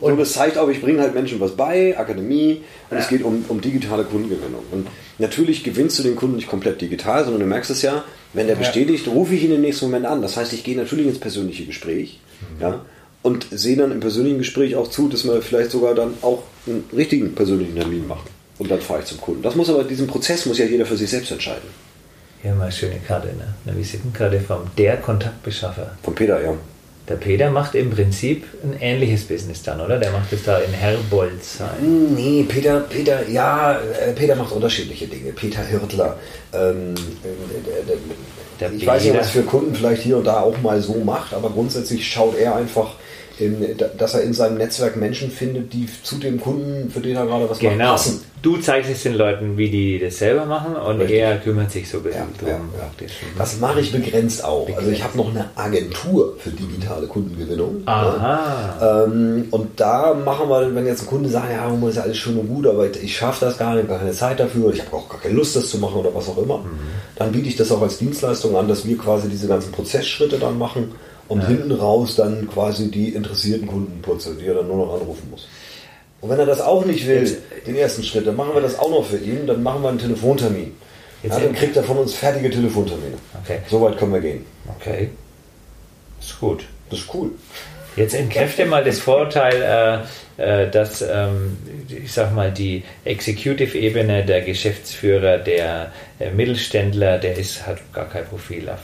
Und das zeigt auch, ich bringe halt Menschen was bei, Akademie, und ja. es geht um, um digitale Kundengewinnung. Und natürlich gewinnst du den Kunden nicht komplett digital, sondern du merkst es ja, wenn der bestätigt, rufe ich ihn im nächsten Moment an. Das heißt, ich gehe natürlich ins persönliche Gespräch mhm. ja, und sehe dann im persönlichen Gespräch auch zu, dass wir vielleicht sogar dann auch einen richtigen persönlichen Termin machen. Und dann fahre ich zum Kunden. Das muss aber, diesen Prozess muss ja jeder für sich selbst entscheiden. Ja, mal eine schöne Karte, ne? Eine Visitenkarte vom der Kontaktbeschaffer. Von Peter, ja. Der Peter macht im Prinzip ein ähnliches Business dann, oder? Der macht es da in Herbolzheim. Nee, Peter, Peter, ja, äh, Peter macht unterschiedliche Dinge. Peter Hirtler. Ähm, äh, der, ich Peter. weiß nicht, was für Kunden vielleicht hier und da auch mal so macht, aber grundsätzlich schaut er einfach dass er in seinem Netzwerk Menschen findet, die zu dem Kunden, für den er gerade was genau. macht, passen. Du zeigst es den Leuten, wie die das selber machen und Richtig. er kümmert sich so ein bisschen ja, drum. Ja, Das mache ich begrenzt auch. Begrenzt. Also ich habe noch eine Agentur für digitale Kundengewinnung. Aha. Ja. Ähm, und da machen wir, wenn jetzt ein Kunde sagt, ja, das ist ja alles schön und gut, aber ich schaffe das gar nicht, gar keine Zeit dafür, ich habe auch gar keine Lust, das zu machen oder was auch immer, mhm. dann biete ich das auch als Dienstleistung an, dass wir quasi diese ganzen Prozessschritte dann machen und ja. hinten raus dann quasi die interessierten Kunden putzeln, die er dann nur noch anrufen muss. Und wenn er das auch nicht will, den ersten Schritt, dann machen wir das auch noch für ihn, dann machen wir einen Telefontermin. Ja, dann kriegt er von uns fertige Telefontermine. Okay. So weit können wir gehen. Okay. Ist gut. Das ist cool. Jetzt entkräfte mal das Vorurteil, äh, äh, dass, ähm, ich sag mal, die Executive-Ebene, der Geschäftsführer, der äh, Mittelständler, der ist, hat gar kein Profil auf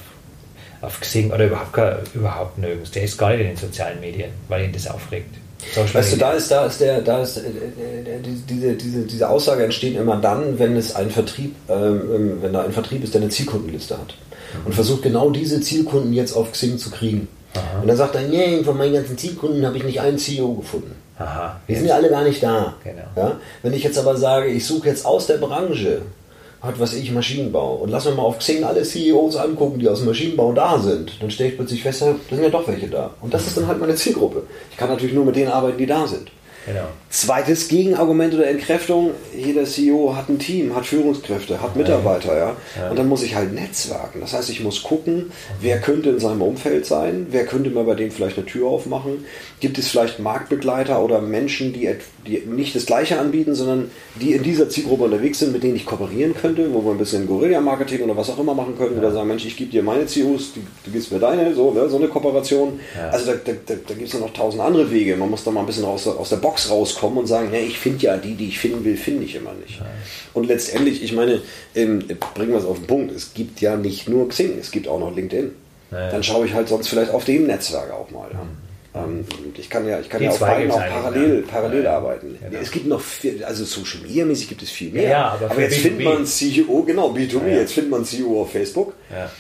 auf Xing oder überhaupt, überhaupt nirgends. Der ist gar nicht in den sozialen Medien, weil ihn das aufregt. Social weißt Media. du, da ist, da ist der, da ist, äh, äh, diese, diese, diese Aussage entsteht immer dann, wenn es ein Vertrieb, ähm, ähm, wenn da ein Vertrieb ist, der eine Zielkundenliste hat mhm. und versucht genau diese Zielkunden jetzt auf Xing zu kriegen. Aha. Und dann sagt er, nee, von meinen ganzen Zielkunden habe ich nicht einen CEO gefunden. Aha, die sind ja alle gar nicht da. Genau. Ja? Wenn ich jetzt aber sage, ich suche jetzt aus der Branche hat, was ich, Maschinenbau. Und lass mir mal auf Xing alle CEOs angucken, die aus dem Maschinenbau da sind. Dann stelle ich plötzlich fest, da sind ja doch welche da. Und das ist dann halt meine Zielgruppe. Ich kann natürlich nur mit denen arbeiten, die da sind. Genau. Zweites Gegenargument oder Entkräftung, jeder CEO hat ein Team, hat Führungskräfte, hat Mitarbeiter, ja. ja. Und dann muss ich halt netzwerken. Das heißt, ich muss gucken, wer könnte in seinem Umfeld sein, wer könnte mir bei dem vielleicht eine Tür aufmachen. Gibt es vielleicht Marktbegleiter oder Menschen, die, die nicht das Gleiche anbieten, sondern die in dieser Zielgruppe unterwegs sind, mit denen ich kooperieren könnte, wo wir ein bisschen Guerilla-Marketing oder was auch immer machen könnten, ja. oder sagen, Mensch, ich gebe dir meine CEOs, du, du gibst mir deine, so, ne, so eine Kooperation. Ja. Also da, da, da, da gibt es ja noch tausend andere Wege. Man muss da mal ein bisschen aus, aus der Box Box rauskommen und sagen, hey, ich finde ja die, die ich finden will, finde ich immer nicht. Und letztendlich, ich meine, ähm, bringen wir es auf den Punkt, es gibt ja nicht nur Xing, es gibt auch noch LinkedIn. Dann schaue ich halt sonst vielleicht auf dem Netzwerk auch mal. Ja. Mhm. Ähm, ich kann ja, ich kann ja auf beiden auch parallel, ja. parallel ja. arbeiten. Genau. Es gibt noch viel, also Social Media mäßig gibt es viel mehr. Ja, aber, aber jetzt findet man CEO, genau, B2B, jetzt findet man CEO auf Facebook.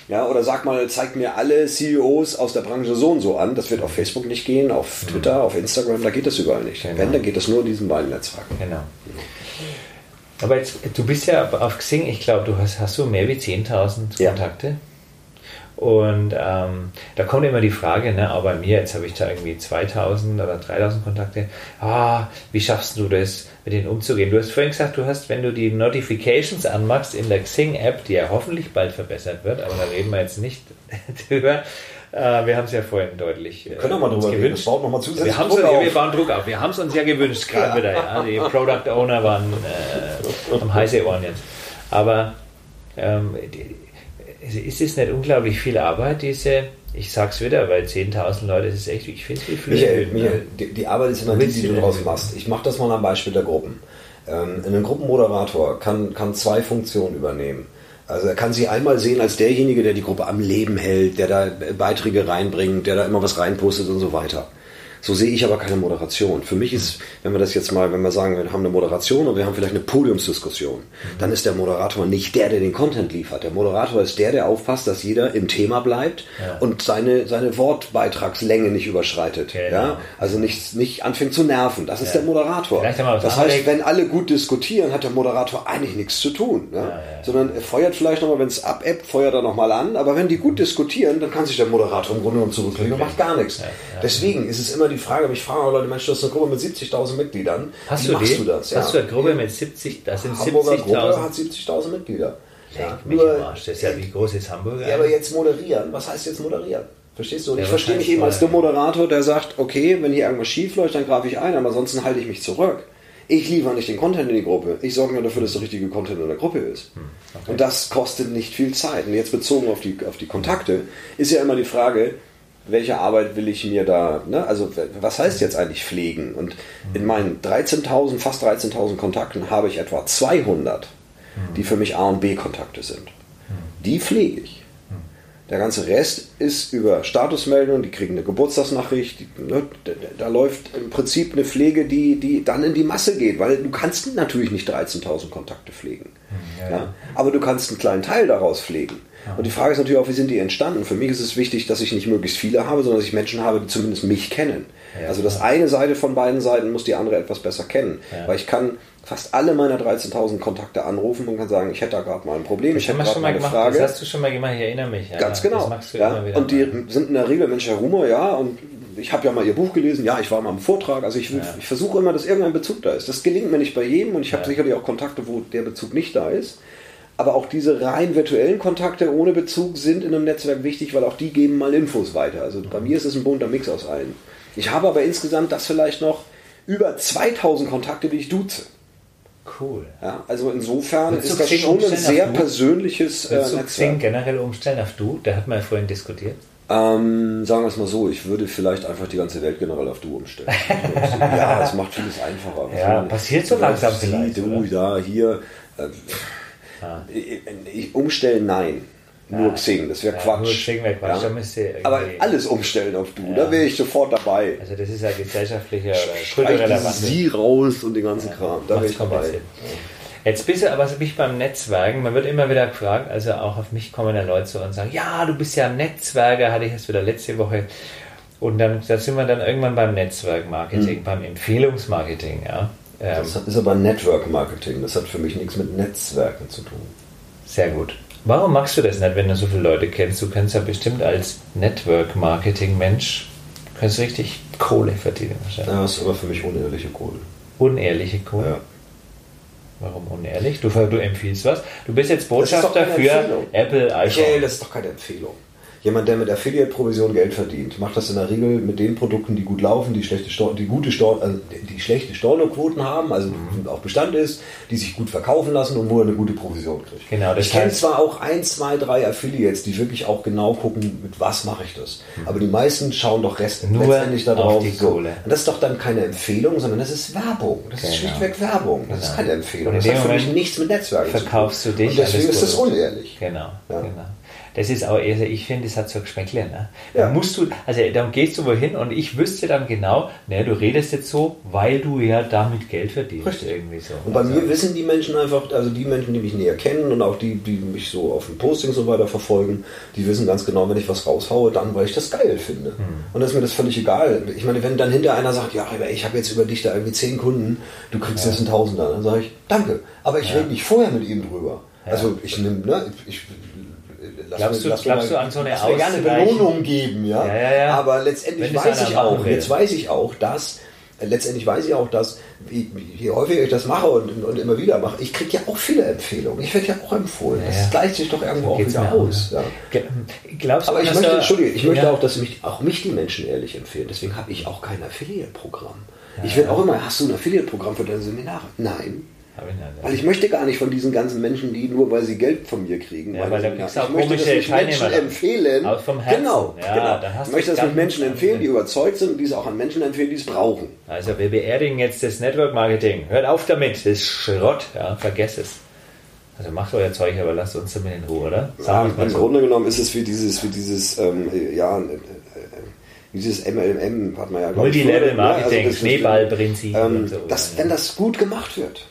Ja. oder sag mal, zeigt mir alle CEOs aus der Branche so und so an. Das wird auf Facebook nicht gehen, auf Twitter, mhm. auf Instagram, da geht das überall nicht. Genau. Wenn, dann geht das nur in diesen beiden Netzwerken. Genau. Aber jetzt, du bist ja auf Xing, ich glaube, du hast, hast du mehr wie 10.000 Kontakte? Und ähm, da kommt immer die Frage, ne, auch bei mir, jetzt habe ich da irgendwie 2000 oder 3000 Kontakte, ah, wie schaffst du das, mit denen umzugehen? Du hast vorhin gesagt, du hast, wenn du die Notifications anmachst in der Xing-App, die ja hoffentlich bald verbessert wird, aber da reden wir jetzt nicht <laughs> drüber, äh, wir haben es ja vorhin deutlich. Wir können äh, mal drüber gewünscht. reden. Das baut nochmal zusätzlich wir Druck auf. Wir bauen Druck auf. Wir haben es uns ja gewünscht, gerade wieder. Ja. Die Product Owner waren äh, am heiße Ohren jetzt. Aber ähm, die, ist es nicht unglaublich viel Arbeit, diese ich sag's wieder, weil 10.000 Leute, das ist echt, ich finde es wie viel. Michael, Michael die, die, Arbeit ist immer die, die du draus machst. Ich mache das mal am Beispiel der Gruppen. Ähm, ein Gruppenmoderator kann, kann zwei Funktionen übernehmen. Also er kann sich einmal sehen als derjenige, der die Gruppe am Leben hält, der da Beiträge reinbringt, der da immer was reinpostet und so weiter. So sehe ich aber keine Moderation. Für mich ist, wenn wir das jetzt mal, wenn wir sagen, wir haben eine Moderation und wir haben vielleicht eine Podiumsdiskussion, dann ist der Moderator nicht der, der den Content liefert. Der Moderator ist der, der aufpasst, dass jeder im Thema bleibt ja. und seine, seine Wortbeitragslänge nicht überschreitet. Genau. Ja? Also nicht, nicht anfängt zu nerven. Das ist der Moderator. Das heißt, wenn alle gut diskutieren, hat der Moderator eigentlich nichts zu tun. Ja? Sondern er feuert vielleicht nochmal, wenn es abebbt, feuert er nochmal an. Aber wenn die gut diskutieren, dann kann sich der Moderator im Grunde genommen zurücklegen und macht gar nichts. Deswegen ist es immer die Frage, aber ich frage auch Leute, Mensch, du hast eine Gruppe mit 70.000 Mitgliedern. Hast Wie du machst die? du das? Hast du eine Gruppe mit 70, das sind 70.000? Gruppe hat 70.000 Mitglieder. Ja, mich nur, Arsch. Das ist ja wie groß ist Hamburg? Ja, aber jetzt moderieren. Was heißt jetzt moderieren? Verstehst du? Und ja, ich verstehe mich eben als der Moderator, der sagt, okay, wenn hier irgendwas schief läuft, dann greife ich ein, aber ansonsten halte ich mich zurück. Ich liefere nicht den Content in die Gruppe. Ich sorge nur dafür, dass der richtige Content in der Gruppe ist. Hm, okay. Und das kostet nicht viel Zeit. Und jetzt bezogen auf die, auf die Kontakte ist ja immer die Frage, welche Arbeit will ich mir da, ne? also was heißt jetzt eigentlich pflegen? Und in meinen 13.000, fast 13.000 Kontakten habe ich etwa 200, die für mich A und B Kontakte sind. Die pflege ich. Der ganze Rest ist über Statusmeldungen, die kriegen eine Geburtstagsnachricht, die, ne, da, läuft im Prinzip eine Pflege, die, die dann in die Masse geht, weil du kannst natürlich nicht 13.000 Kontakte pflegen. Ja, ja. Aber du kannst einen kleinen Teil daraus pflegen. Und die Frage ist natürlich auch, wie sind die entstanden? Für mich ist es wichtig, dass ich nicht möglichst viele habe, sondern dass ich Menschen habe, die zumindest mich kennen. Ja, also das eine Seite von beiden Seiten muss die andere etwas besser kennen. Ja. Weil ich kann fast alle meiner 13.000 Kontakte anrufen und kann sagen, ich hätte da gerade mal ein Problem, das ich hätte gerade mal eine gemacht, Frage. Das hast du schon mal gemacht, ich erinnere mich. Ja, Ganz genau. ja. Und die mal. sind in der Regel Mensch, Herr Rumor, ja, und ich habe ja mal ihr Buch gelesen, ja, ich war mal im Vortrag, also ich, ja. ich versuche immer, dass irgendein Bezug da ist. Das gelingt mir nicht bei jedem und ich habe sicherlich auch Kontakte, wo der Bezug nicht da ist. Aber auch diese rein virtuellen Kontakte ohne Bezug sind in einem Netzwerk wichtig, weil auch die geben mal Infos weiter. Also bei mir ist es ein bunter Mix aus allen. Ich habe aber insgesamt das vielleicht noch über 2000 Kontakte, die ich duze. Cool. Ja, also insofern ist das schon ein sehr persönliches äh, Netzwerk. generell umstellen auf du? Da hat man ja vorhin diskutiert. Ähm, sagen wir es mal so, ich würde vielleicht einfach die ganze Welt generell auf du umstellen. <laughs> ja, das macht vieles einfacher. Ja, passiert so langsam vielleicht. Du, oder? da, hier. Äh, Ah. Umstellen, nein. Nur ja. Xing, das wäre ja, Quatsch. Nur Xing wäre Quatsch. Ja. Aber alles umstellen auf du, da wäre ich sofort dabei. Also das ist ja gesellschaftlicher oder kultureller Wandel. Sie raus und den ganzen Kram, da wäre ich dabei. Jetzt bist du aber so mich beim Netzwerken, man wird immer wieder gefragt, also auch auf mich kommen dann Leute zu und sagen, ja, du bist ja Netzwerker, hatte ich erst wieder letzte Woche. Und dann da sind wir dann irgendwann beim Netzwerkmarketing, mhm. beim Empfehlungsmarketing, ja. Das ist aber Network Marketing. Das hat für mich nichts mit Netzwerken zu tun. Sehr gut. Warum machst du das nicht, wenn du so viele Leute kennst? Du kannst ja bestimmt als Network Marketing Mensch kannst richtig Kohle verdienen wahrscheinlich. Ja, das ist aber für mich unehrliche Kohle. Unehrliche Kohle? Ja. Warum unehrlich? Du, du empfiehlst was. Du bist jetzt Botschafter für Apple iPhone. Michael, das ist doch keine Empfehlung jemand, der mit Affiliate-Provision Geld verdient, macht das in der Regel mit den Produkten, die gut laufen, die schlechte, Stor die gute Stor also die schlechte Stornoquoten haben, also mhm. auch Bestand ist, die sich gut verkaufen lassen und wo er eine gute Provision kriegt. Genau, ich kenne zwar auch ein, zwei, drei Affiliates, die wirklich auch genau gucken, mit was mache ich das. Mhm. Aber die meisten schauen doch Rest Nur letztendlich darauf. So. Und das ist doch dann keine Empfehlung, sondern das ist Werbung. Das genau. ist schlichtweg Werbung. Das genau. ist keine Empfehlung. Das hat für mich nichts mit Netzwerken verkaufst zu tun. Verkaufst du dich. Und deswegen ist das unehrlich. Genau. Ja. genau das ist auch, also ich finde, das hat so Geschmäckle. Ne? Ja. Da musst du, also dann gehst du wohin und ich wüsste dann genau, ne, du redest jetzt so, weil du ja damit Geld verdienst. Richtig. Irgendwie so. Und bei also, mir wissen die Menschen einfach, also die Menschen, die mich näher kennen und auch die, die mich so auf den Postings und so weiter verfolgen, die wissen ganz genau, wenn ich was raushaue, dann, weil ich das geil finde. Hm. Und das ist mir das völlig egal. Ich meine, wenn dann hinter einer sagt, ja, ich habe jetzt über dich da irgendwie zehn Kunden, du kriegst ja. jetzt einen Tausender, dann sage ich, danke. Aber ich ja. rede nicht vorher mit ihm drüber. Ja. Also ich nehme, ne, ich, glaubst, mir, du, glaubst du an so eine Auszeichnung? gerne Belohnung geben, ja. ja, ja, ja. Aber letztendlich weiß ich auch, jetzt weiß ich auch, dass letztendlich weiß ich auch, dass je häufiger ich das mache und, und immer wieder mache, ich kriege ja auch viele Empfehlungen. Ich werde ja auch empfohlen. Das gleicht sich doch irgendwo auch wieder aus. Ja. Glaubst du, Aber ich möchte, Entschuldige, ich möchte auch, dass mich, auch mich die Menschen ehrlich empfehlen. Deswegen habe ich auch kein Affiliate-Programm. Ich werde auch immer, hast du ein Affiliate-Programm für deine Seminare? Nein. Ich weil ich möchte gar nicht von diesen ganzen Menschen, die nur weil sie Geld von mir kriegen. Ja, weil, weil ich auch möchte das mit Menschen empfehlen. Aus vom Herzen. Genau, ja, genau. Ich möchte das mit Menschen empfehlen, die überzeugt sind und diese auch an Menschen empfehlen, die es brauchen. Also wir beerdigen jetzt das Network Marketing. Hört auf damit, das ist Schrott. Ja, vergesst es. Also macht euer Zeug, aber lasst uns damit in Ruhe, oder? Ja, Im so. Grunde genommen ist es wie dieses, wie dieses, ähm, ja, äh, äh, dieses MLM hat man ja Multilevel Marketing, ja, also Schneeballprinzip. Ähm, so, das, wenn das gut gemacht wird,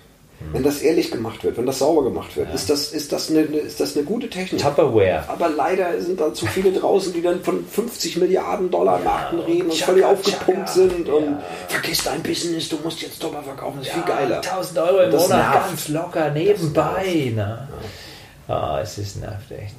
wenn das ehrlich gemacht wird, wenn das sauber gemacht wird, ja. ist, das, ist, das eine, ist das eine gute Technik. Tupperware. Aber leider sind da zu viele draußen, die dann von 50 Milliarden Dollar ja. Marken reden und völlig aufgepumpt sind und ja. vergiss dein Business, du musst jetzt Dollar verkaufen, das ist viel geiler. 1000 Euro im Monat ganz locker nebenbei. Ne? Ah, es ist nervt echt.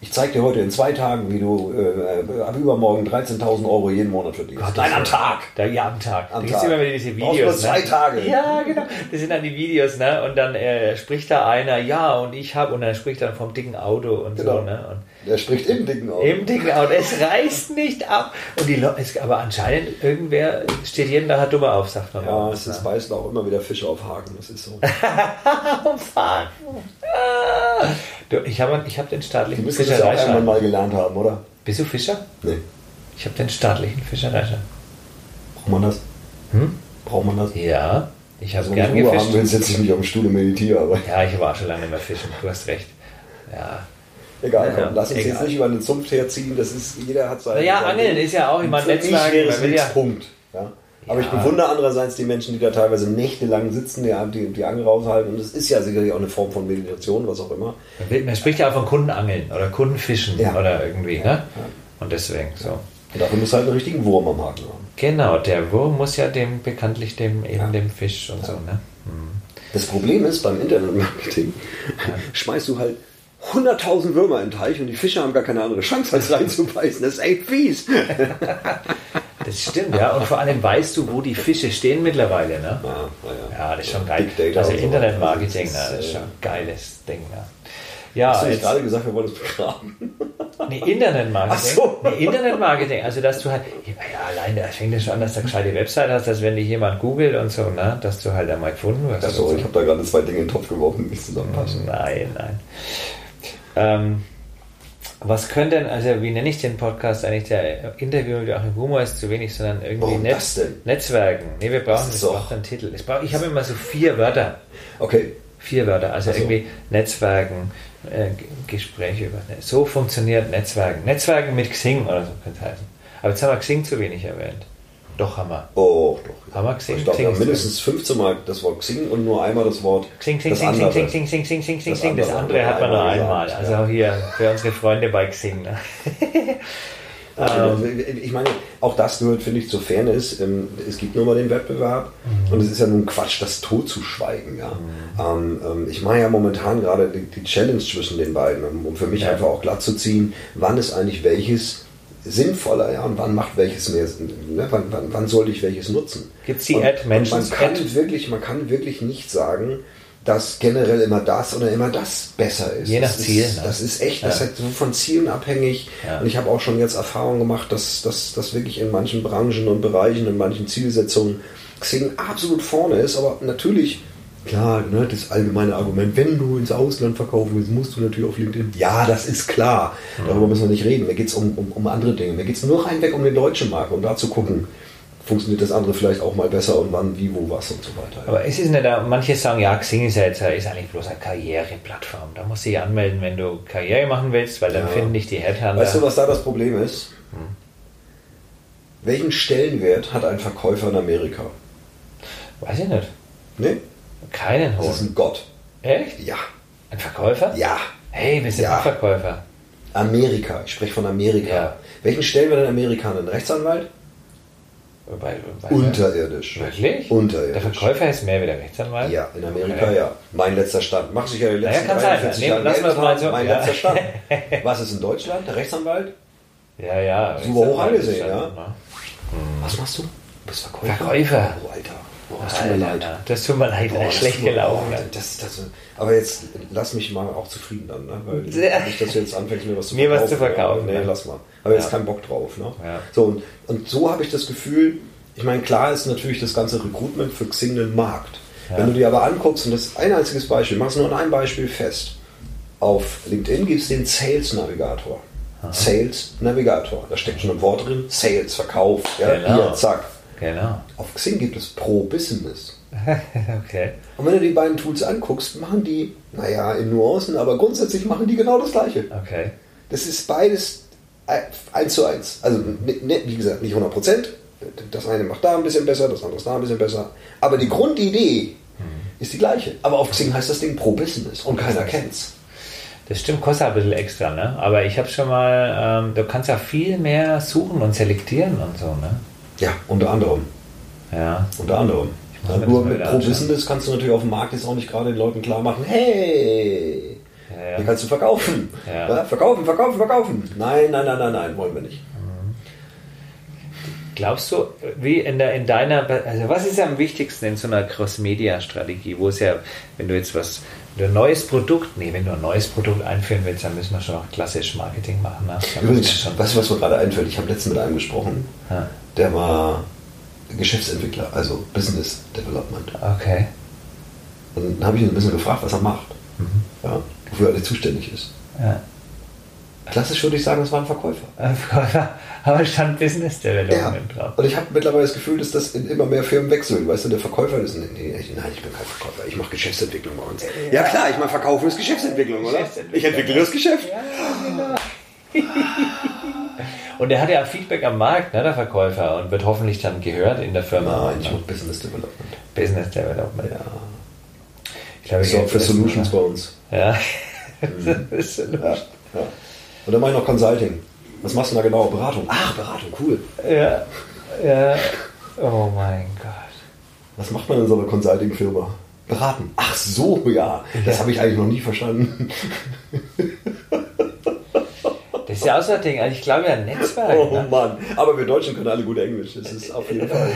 Ich zeige dir heute in zwei Tagen, wie du äh, ab übermorgen 13.000 Euro jeden Monat verdienst. Gott, Nein, am Tag. Da, ja, am Tag. Am da Tag. immer wieder diese Videos. Nur zwei ne? Tage. Ja, genau. Das sind dann die Videos, ne? Und dann äh, spricht da einer, ja, und ich habe, und dann spricht er vom dicken Auto und genau. so, ne? Und der spricht im dicken Auto. Im dicken Auto. Es reißt nicht ab. Und die Leute, aber anscheinend, irgendwer steht jeden Tag dummer auf, sagt man. Ja, es ist, beißen auch immer wieder Fische auf Haken. Das ist so. <laughs> auf Haken. Ah. Du, ich habe ich hab den staatlichen du Fischereischein. Das auch einmal mal gelernt haben, oder? Bist du Fischer? Nee. Ich habe den staatlichen Fischereischein. Braucht man das? Hm? Braucht man das? Ja. Ich habe also, gern gefischt. Wenn ich Ruhe haben will, setze ich mich auf den Stuhl und meditiere. Aber. Ja, ich war schon lange nicht mehr fischen. Du hast recht. Ja. Egal, komm, lass uns egal. jetzt nicht über den Sumpf herziehen. Das ist, jeder hat seine. Ja, Angeln ist ja auch immer ein Netzwerk. Ja, Punkt. Ja? Aber ja. ich bewundere andererseits die Menschen, die da teilweise nächtelang sitzen, die die, die Angel raushalten. Und es ist ja sicherlich auch eine Form von Meditation, was auch immer. Man spricht ja auch von Kundenangeln oder Kundenfischen ja. oder irgendwie. Ne? Und deswegen so. Und dafür muss halt einen richtigen Wurm am Haken haben. Genau, der Wurm muss ja dem bekanntlich dem eben dem Fisch und so. Ne? Hm. Das Problem ist beim Internetmarketing, <laughs> schmeißt du halt 100.000 Würmer im Teich und die Fische haben gar keine andere Chance, als reinzubeißen. Das ist echt fies. <laughs> Das stimmt, ja. Und vor allem weißt du, wo die Fische stehen mittlerweile. Ne? Ja, ja. ja das ist schon geil. Also Internetmarketing, ne? das ist schon ein geiles Ding. Ne? Ja, Hast du nicht gerade gesagt, wir wollen es begraben? Nee, Internetmarketing. Ach so. Nee, Internetmarketing. Also, dass du halt, ja, allein, da fängt ja schon an, dass du eine gescheite Website hast, dass wenn dich jemand googelt und so, ne, dass du halt einmal gefunden wirst. Achso, so. ich habe da gerade zwei Dinge in den Topf geworfen, die nicht zusammenpassen. Nein, nein. Ähm, was könnte denn, also wie nenne ich den Podcast eigentlich? Der Interview mit Joachim Humor ist zu wenig, sondern irgendwie Warum Netz, Netzwerken. Nee, wir brauchen, das braucht einen Titel. Ich, brauch, ich habe immer so vier Wörter. Okay. Vier Wörter, also, also. irgendwie Netzwerken, äh, Gespräche über. So funktioniert Netzwerken. Netzwerken mit Xing oder so könnte heißen. Aber jetzt haben wir Xing zu wenig erwähnt. Doch, haben wir. Oh, doch. Haben wir Xing? Ich glaube, wir haben mindestens 15 Mal das Wort Xing und nur einmal das Wort Xing, Xing, das Xing. Xing, Xing, Xing, Xing, Xing, Xing, Xing. Das andere, hat man nur einmal. Also auch hier für unsere Freunde bei Xing. Ne? <laughs> Genau. Ich meine, auch das gehört, finde ich, zur Fairness. Ähm, es gibt nur mal den Wettbewerb mhm. und es ist ja nun Quatsch, das tot zu schweigen. Ja? Mhm. Ähm, ähm, ich mache ja momentan gerade die Challenge zwischen den beiden, um für mich ja. einfach auch glatt zu ziehen, wann ist eigentlich welches sinnvoller, ja, und wann macht welches mehr Sinn, ne? wann, wann, wann sollte ich welches nutzen? Gibt es die Ad Menschen? Man kann Ad? wirklich, man kann wirklich nicht sagen, dass generell immer das oder immer das besser ist. Je nach das Ziel. Ist, ne? Das ist echt, das ja. ist halt so von Zielen abhängig. Ja. Und ich habe auch schon jetzt Erfahrungen gemacht, dass das wirklich in manchen Branchen und Bereichen, in manchen Zielsetzungen Xing absolut vorne ist, aber natürlich Klar, ne, das allgemeine Argument, wenn du ins Ausland verkaufen willst, musst du natürlich auf LinkedIn. Ja, das ist klar. Darüber müssen wir nicht reden. Mir geht es um, um, um, andere Dinge. Mir geht es nur rein weg um den deutschen Markt, um da zu gucken, funktioniert das andere vielleicht auch mal besser und wann, wie, wo, was und so weiter. Aber es ist nicht, manche sagen, ja, Xing ist, ja jetzt, ist eigentlich bloß eine Karriereplattform. Da musst du dich anmelden, wenn du Karriere machen willst, weil dann ja. finden dich die Headhunter. Weißt du, was da das Problem ist? Hm. Welchen Stellenwert hat ein Verkäufer in Amerika? Weiß ich nicht. Nee? Keinen hohen. Das ist ein Gott. Echt? Ja. Ein Verkäufer? Ja. Hey, wir sind ja. Verkäufer. Amerika, ich spreche von Amerika. Ja. Welchen stellen wir denn Amerikaner? Ein Rechtsanwalt? Bei, bei Unterirdisch. Wirklich? Unterirdisch. Der Verkäufer ist mehr wie der Rechtsanwalt? Ja, in Amerika okay. ja. Mein letzter Stand. Mach sich ja die letzten naja, 43 Jahre lassen wir mal so. Mein ja. letzter Stand. <laughs> Was ist in Deutschland? Der Rechtsanwalt? Ja, ja. Super hoch angesehen, ja. Ne? Was machst du? Du bist Verkäufer. Verkäufer. Oh, Alter. Oh, das tut mir leid. Das tut mir leid, oh, schlecht gelaufen. Oh, das, das, aber jetzt lass mich mal auch zufrieden dann, ne? Weil <laughs> nicht, dass du jetzt anfängst, mir was zu mir verkaufen. Mir was zu verkaufen. Ja. Nee, lass mal. Aber ja. jetzt keinen Bock drauf. Ne? Ja. So, und, und so habe ich das Gefühl, ich meine, klar ist natürlich das ganze Recruitment für Xing ein Markt. Ja. Wenn du dir aber anguckst, und das ist ein einziges Beispiel, machst nur an einem Beispiel fest. Auf LinkedIn gibt es den Sales Navigator. Aha. Sales Navigator. Da steckt schon ein Wort drin. Sales, Verkauf. Ja, genau. Hier, zack. Genau. Auf Xing gibt es Pro Business. <laughs> okay. Und wenn du die beiden Tools anguckst, machen die, naja, in Nuancen, aber grundsätzlich machen die genau das Gleiche. Okay. Das ist beides eins zu eins. Also, wie gesagt, nicht 100 Prozent. Das eine macht da ein bisschen besser, das andere ist da ein bisschen besser. Aber die Grundidee mhm. ist die gleiche. Aber auf Xing heißt das Ding Pro Business und keiner kennt's. Das stimmt, kostet ein bisschen extra, ne? Aber ich habe schon mal, ähm, du kannst ja viel mehr suchen und selektieren und so, ne? Ja, unter anderem. Ja. Unter anderem. Ja, nur mit Pro Business kannst du natürlich auf dem Markt jetzt auch nicht gerade den Leuten klar machen, hey, ja, ja. hier kannst du verkaufen. Verkaufen, verkaufen, verkaufen. Nein, nein, nein, nein, nein, wollen wir nicht. Glaubst du, wie in, der, in deiner, also was ist am wichtigsten in so einer Cross-Media-Strategie, wo es ja, wenn du jetzt was, wenn du ein neues Produkt, nee, wenn du ein neues Produkt einführen willst, dann müssen wir schon auch klassisch Marketing machen. Ne? Übrigens, weißt du, was mir gerade einfällt? Ich habe letztens mit einem gesprochen, ja. Der war Geschäftsentwickler, also Business Development. Okay. Und dann habe ich ihn ein bisschen gefragt, was er macht, mhm. ja, wofür er zuständig ist. Ja. Klassisch würde ich sagen, das war ein Verkäufer. Ein Verkäufer, aber stand Business Development ja. drauf. Und ich habe mittlerweile das Gefühl, dass das in immer mehr Firmen wechselt. Weißt du, der Verkäufer ist, nee, nein, ich bin kein Verkäufer, ich mache Geschäftsentwicklung bei uns. Ja, ja klar, ich meine, Verkaufen ist Geschäftsentwicklung, oder? Ich entwickle das Geschäft. Ja, genau. <laughs> und er hat ja Feedback am Markt, ne, der Verkäufer, und wird hoffentlich dann gehört in der Firma. Nein, ich mache Business Development. Business Development. Ja. Ich glaube, ich sorge für Solutions bei uns. Ja. Mhm. <laughs> ja. ja. Und dann mache ich noch Consulting. Was machst du da genau? Beratung. Ach, Beratung, cool. Ja, ja. Oh mein Gott. Was macht man in so einer Consulting-Firma? Beraten. Ach so, ja. Das habe ich eigentlich noch nie verstanden. <laughs> Ist ja auch so ein Ding. Also ich glaube ja Netzwerk. Oh ne? Mann. Aber wir Deutschen können alle gut Englisch. Das ist auf jeden Fall.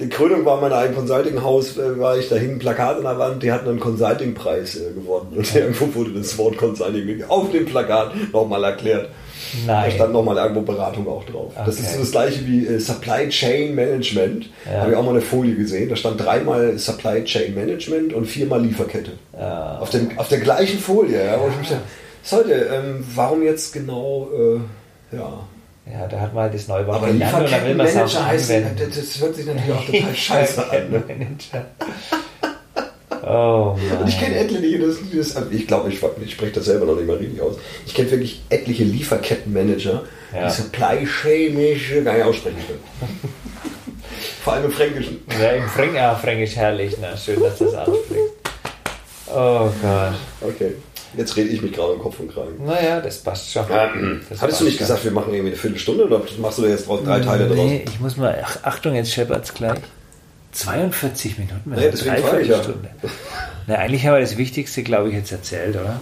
Die Krönung war mein eigenes Consulting-Haus, äh, war ich da hing ein Plakat an der Wand, die hatten einen Consulting-Preis äh, gewonnen. Und irgendwo wurde das Wort Consulting auf dem Plakat nochmal erklärt. Nein. Da stand nochmal irgendwo Beratung auch drauf. Okay. Das ist so das gleiche wie äh, Supply Chain Management. Ja. Habe ich auch mal eine Folie gesehen. Da stand dreimal Supply Chain Management und viermal Lieferkette. Ja. Auf, dem, auf der gleichen Folie. Ja, wo ich mich dachte, Leute, ähm, warum jetzt genau, äh, ja, ja, da hat man halt das Wort Aber gelernt und dann will man es auch heißt, Das hört sich natürlich auch <laughs> total scheiße an. Ne? Oh Mann. Und ich kenne etliche, das, das, ich glaube, ich, ich spreche das selber noch nicht mal richtig aus. Ich kenne wirklich etliche Lieferkettenmanager, ja. die Supply Chain gar nicht aussprechen können. <laughs> Vor allem im Fränkischen. Ja, im Fränk ja, Fränkisch herrlich. Na, schön, dass das ausspricht. Oh Gott. Okay. Jetzt rede ich mich gerade im Kopf und Kragen. Naja, das passt schon. Ja, das Hattest du nicht gesagt, wir machen irgendwie eine Viertelstunde oder machst du jetzt drei Teile nee, draus? Nee, ich muss mal. Ach, Achtung, jetzt scheppert's gleich. 42 Minuten. Nee, deswegen frage ich ja. Na, eigentlich haben wir das Wichtigste, glaube ich, jetzt erzählt, oder?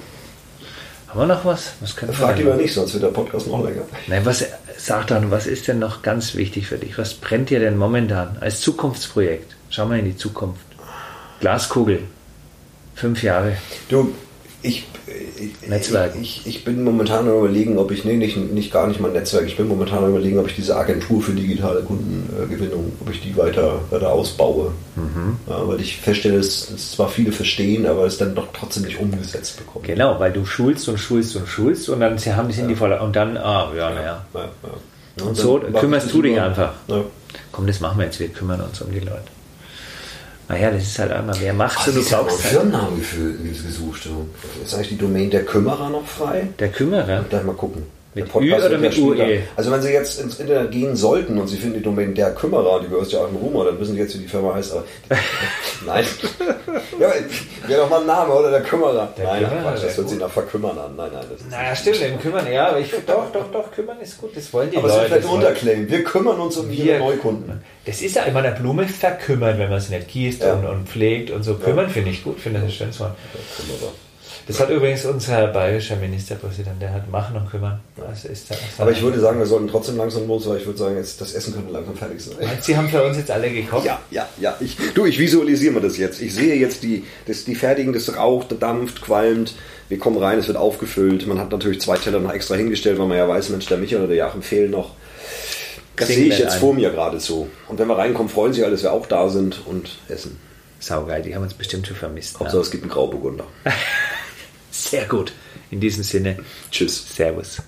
Haben wir noch was? Was können Frag lieber nicht, sonst wird der Podcast noch länger. Nein, was, sag dann, was ist denn noch ganz wichtig für dich? Was brennt dir denn momentan als Zukunftsprojekt? Schau mal in die Zukunft. Glaskugel. Fünf Jahre. Du, ich, Netzwerk. Ich, ich, bin momentan am überlegen, ob ich, nee, nicht, nicht gar nicht mal Netzwerk, ich bin momentan am überlegen, ob ich diese Agentur für digitale Kundengewinnung, ob ich die weiter, weiter ausbaue. Mhm. Ja, weil ich feststelle, dass es zwar viele verstehen, aber es dann doch trotzdem nicht umgesetzt bekommen. Genau, weil du schulst und schulst und schulst und dann sie haben es in die Volle und dann, ah, ja, naja. Ja, ja, und, und so kümmerst du dich einfach. Komm, das machen wir jetzt, wir kümmern uns um die Leute. Naja, das ist halt einmal, wer macht so, du glaubst. Ich habe Firmennamen gesucht. Ist eigentlich die Domain der Kümmerer noch frei? Der Kümmerer? Gleich mal gucken. Mit Ü oder mit UE? Also wenn Sie jetzt ins Internet gehen sollten und Sie finden die Domain der Kümmerer, die gehört ja auch im Rumor, dann wissen Sie jetzt, wie die Firma heißt. Aber <laughs> nein. <laughs> ja, wäre doch mal ein Name, oder? Der Kümmerer. Der nein, Kümmerer, Quatsch, das hört sich nach Verkümmern an. Nein, nein. Das ist naja, stimmt, im Kümmern, ja, aber ich doch, doch, doch, kümmern ist gut, das wollen die aber Leute. Aber es vielleicht Unterclaim. Wir kümmern uns um ihre Neukunden. Das ist ja immer eine Blume verkümmert, wenn man sie nicht gießt ja. und, und, pflegt und so. Kümmern ja. finde ich gut, finde das ein schönes Wort. Ja, das hat übrigens unser bayerischer Ministerpräsident, der hat Machen und Kümmern. Das ist das Aber ich würde sagen, wir sollten trotzdem langsam los, weil ich würde sagen, jetzt, das Essen könnte langsam fertig sein. Sie haben für uns jetzt alle gekocht? Ja, ja, ja. Ich, du, ich visualisiere mir das jetzt. Ich sehe jetzt die, das, die fertigen, das raucht, dampft, qualmt. Wir kommen rein, es wird aufgefüllt. Man hat natürlich zwei Teller noch extra hingestellt, weil man ja weiß, Mensch, der Michael oder der Joachim fehlen noch. Das sehe ich jetzt ein. vor mir gerade so. Und wenn wir reinkommen, freuen sich alle, dass wir auch da sind und essen. Saugeil, die haben uns bestimmt schon vermisst. Hauptsache, ne? es gibt einen Grauburgunder. <laughs> Sehr gut. In diesem Sinne, tschüss. Servus.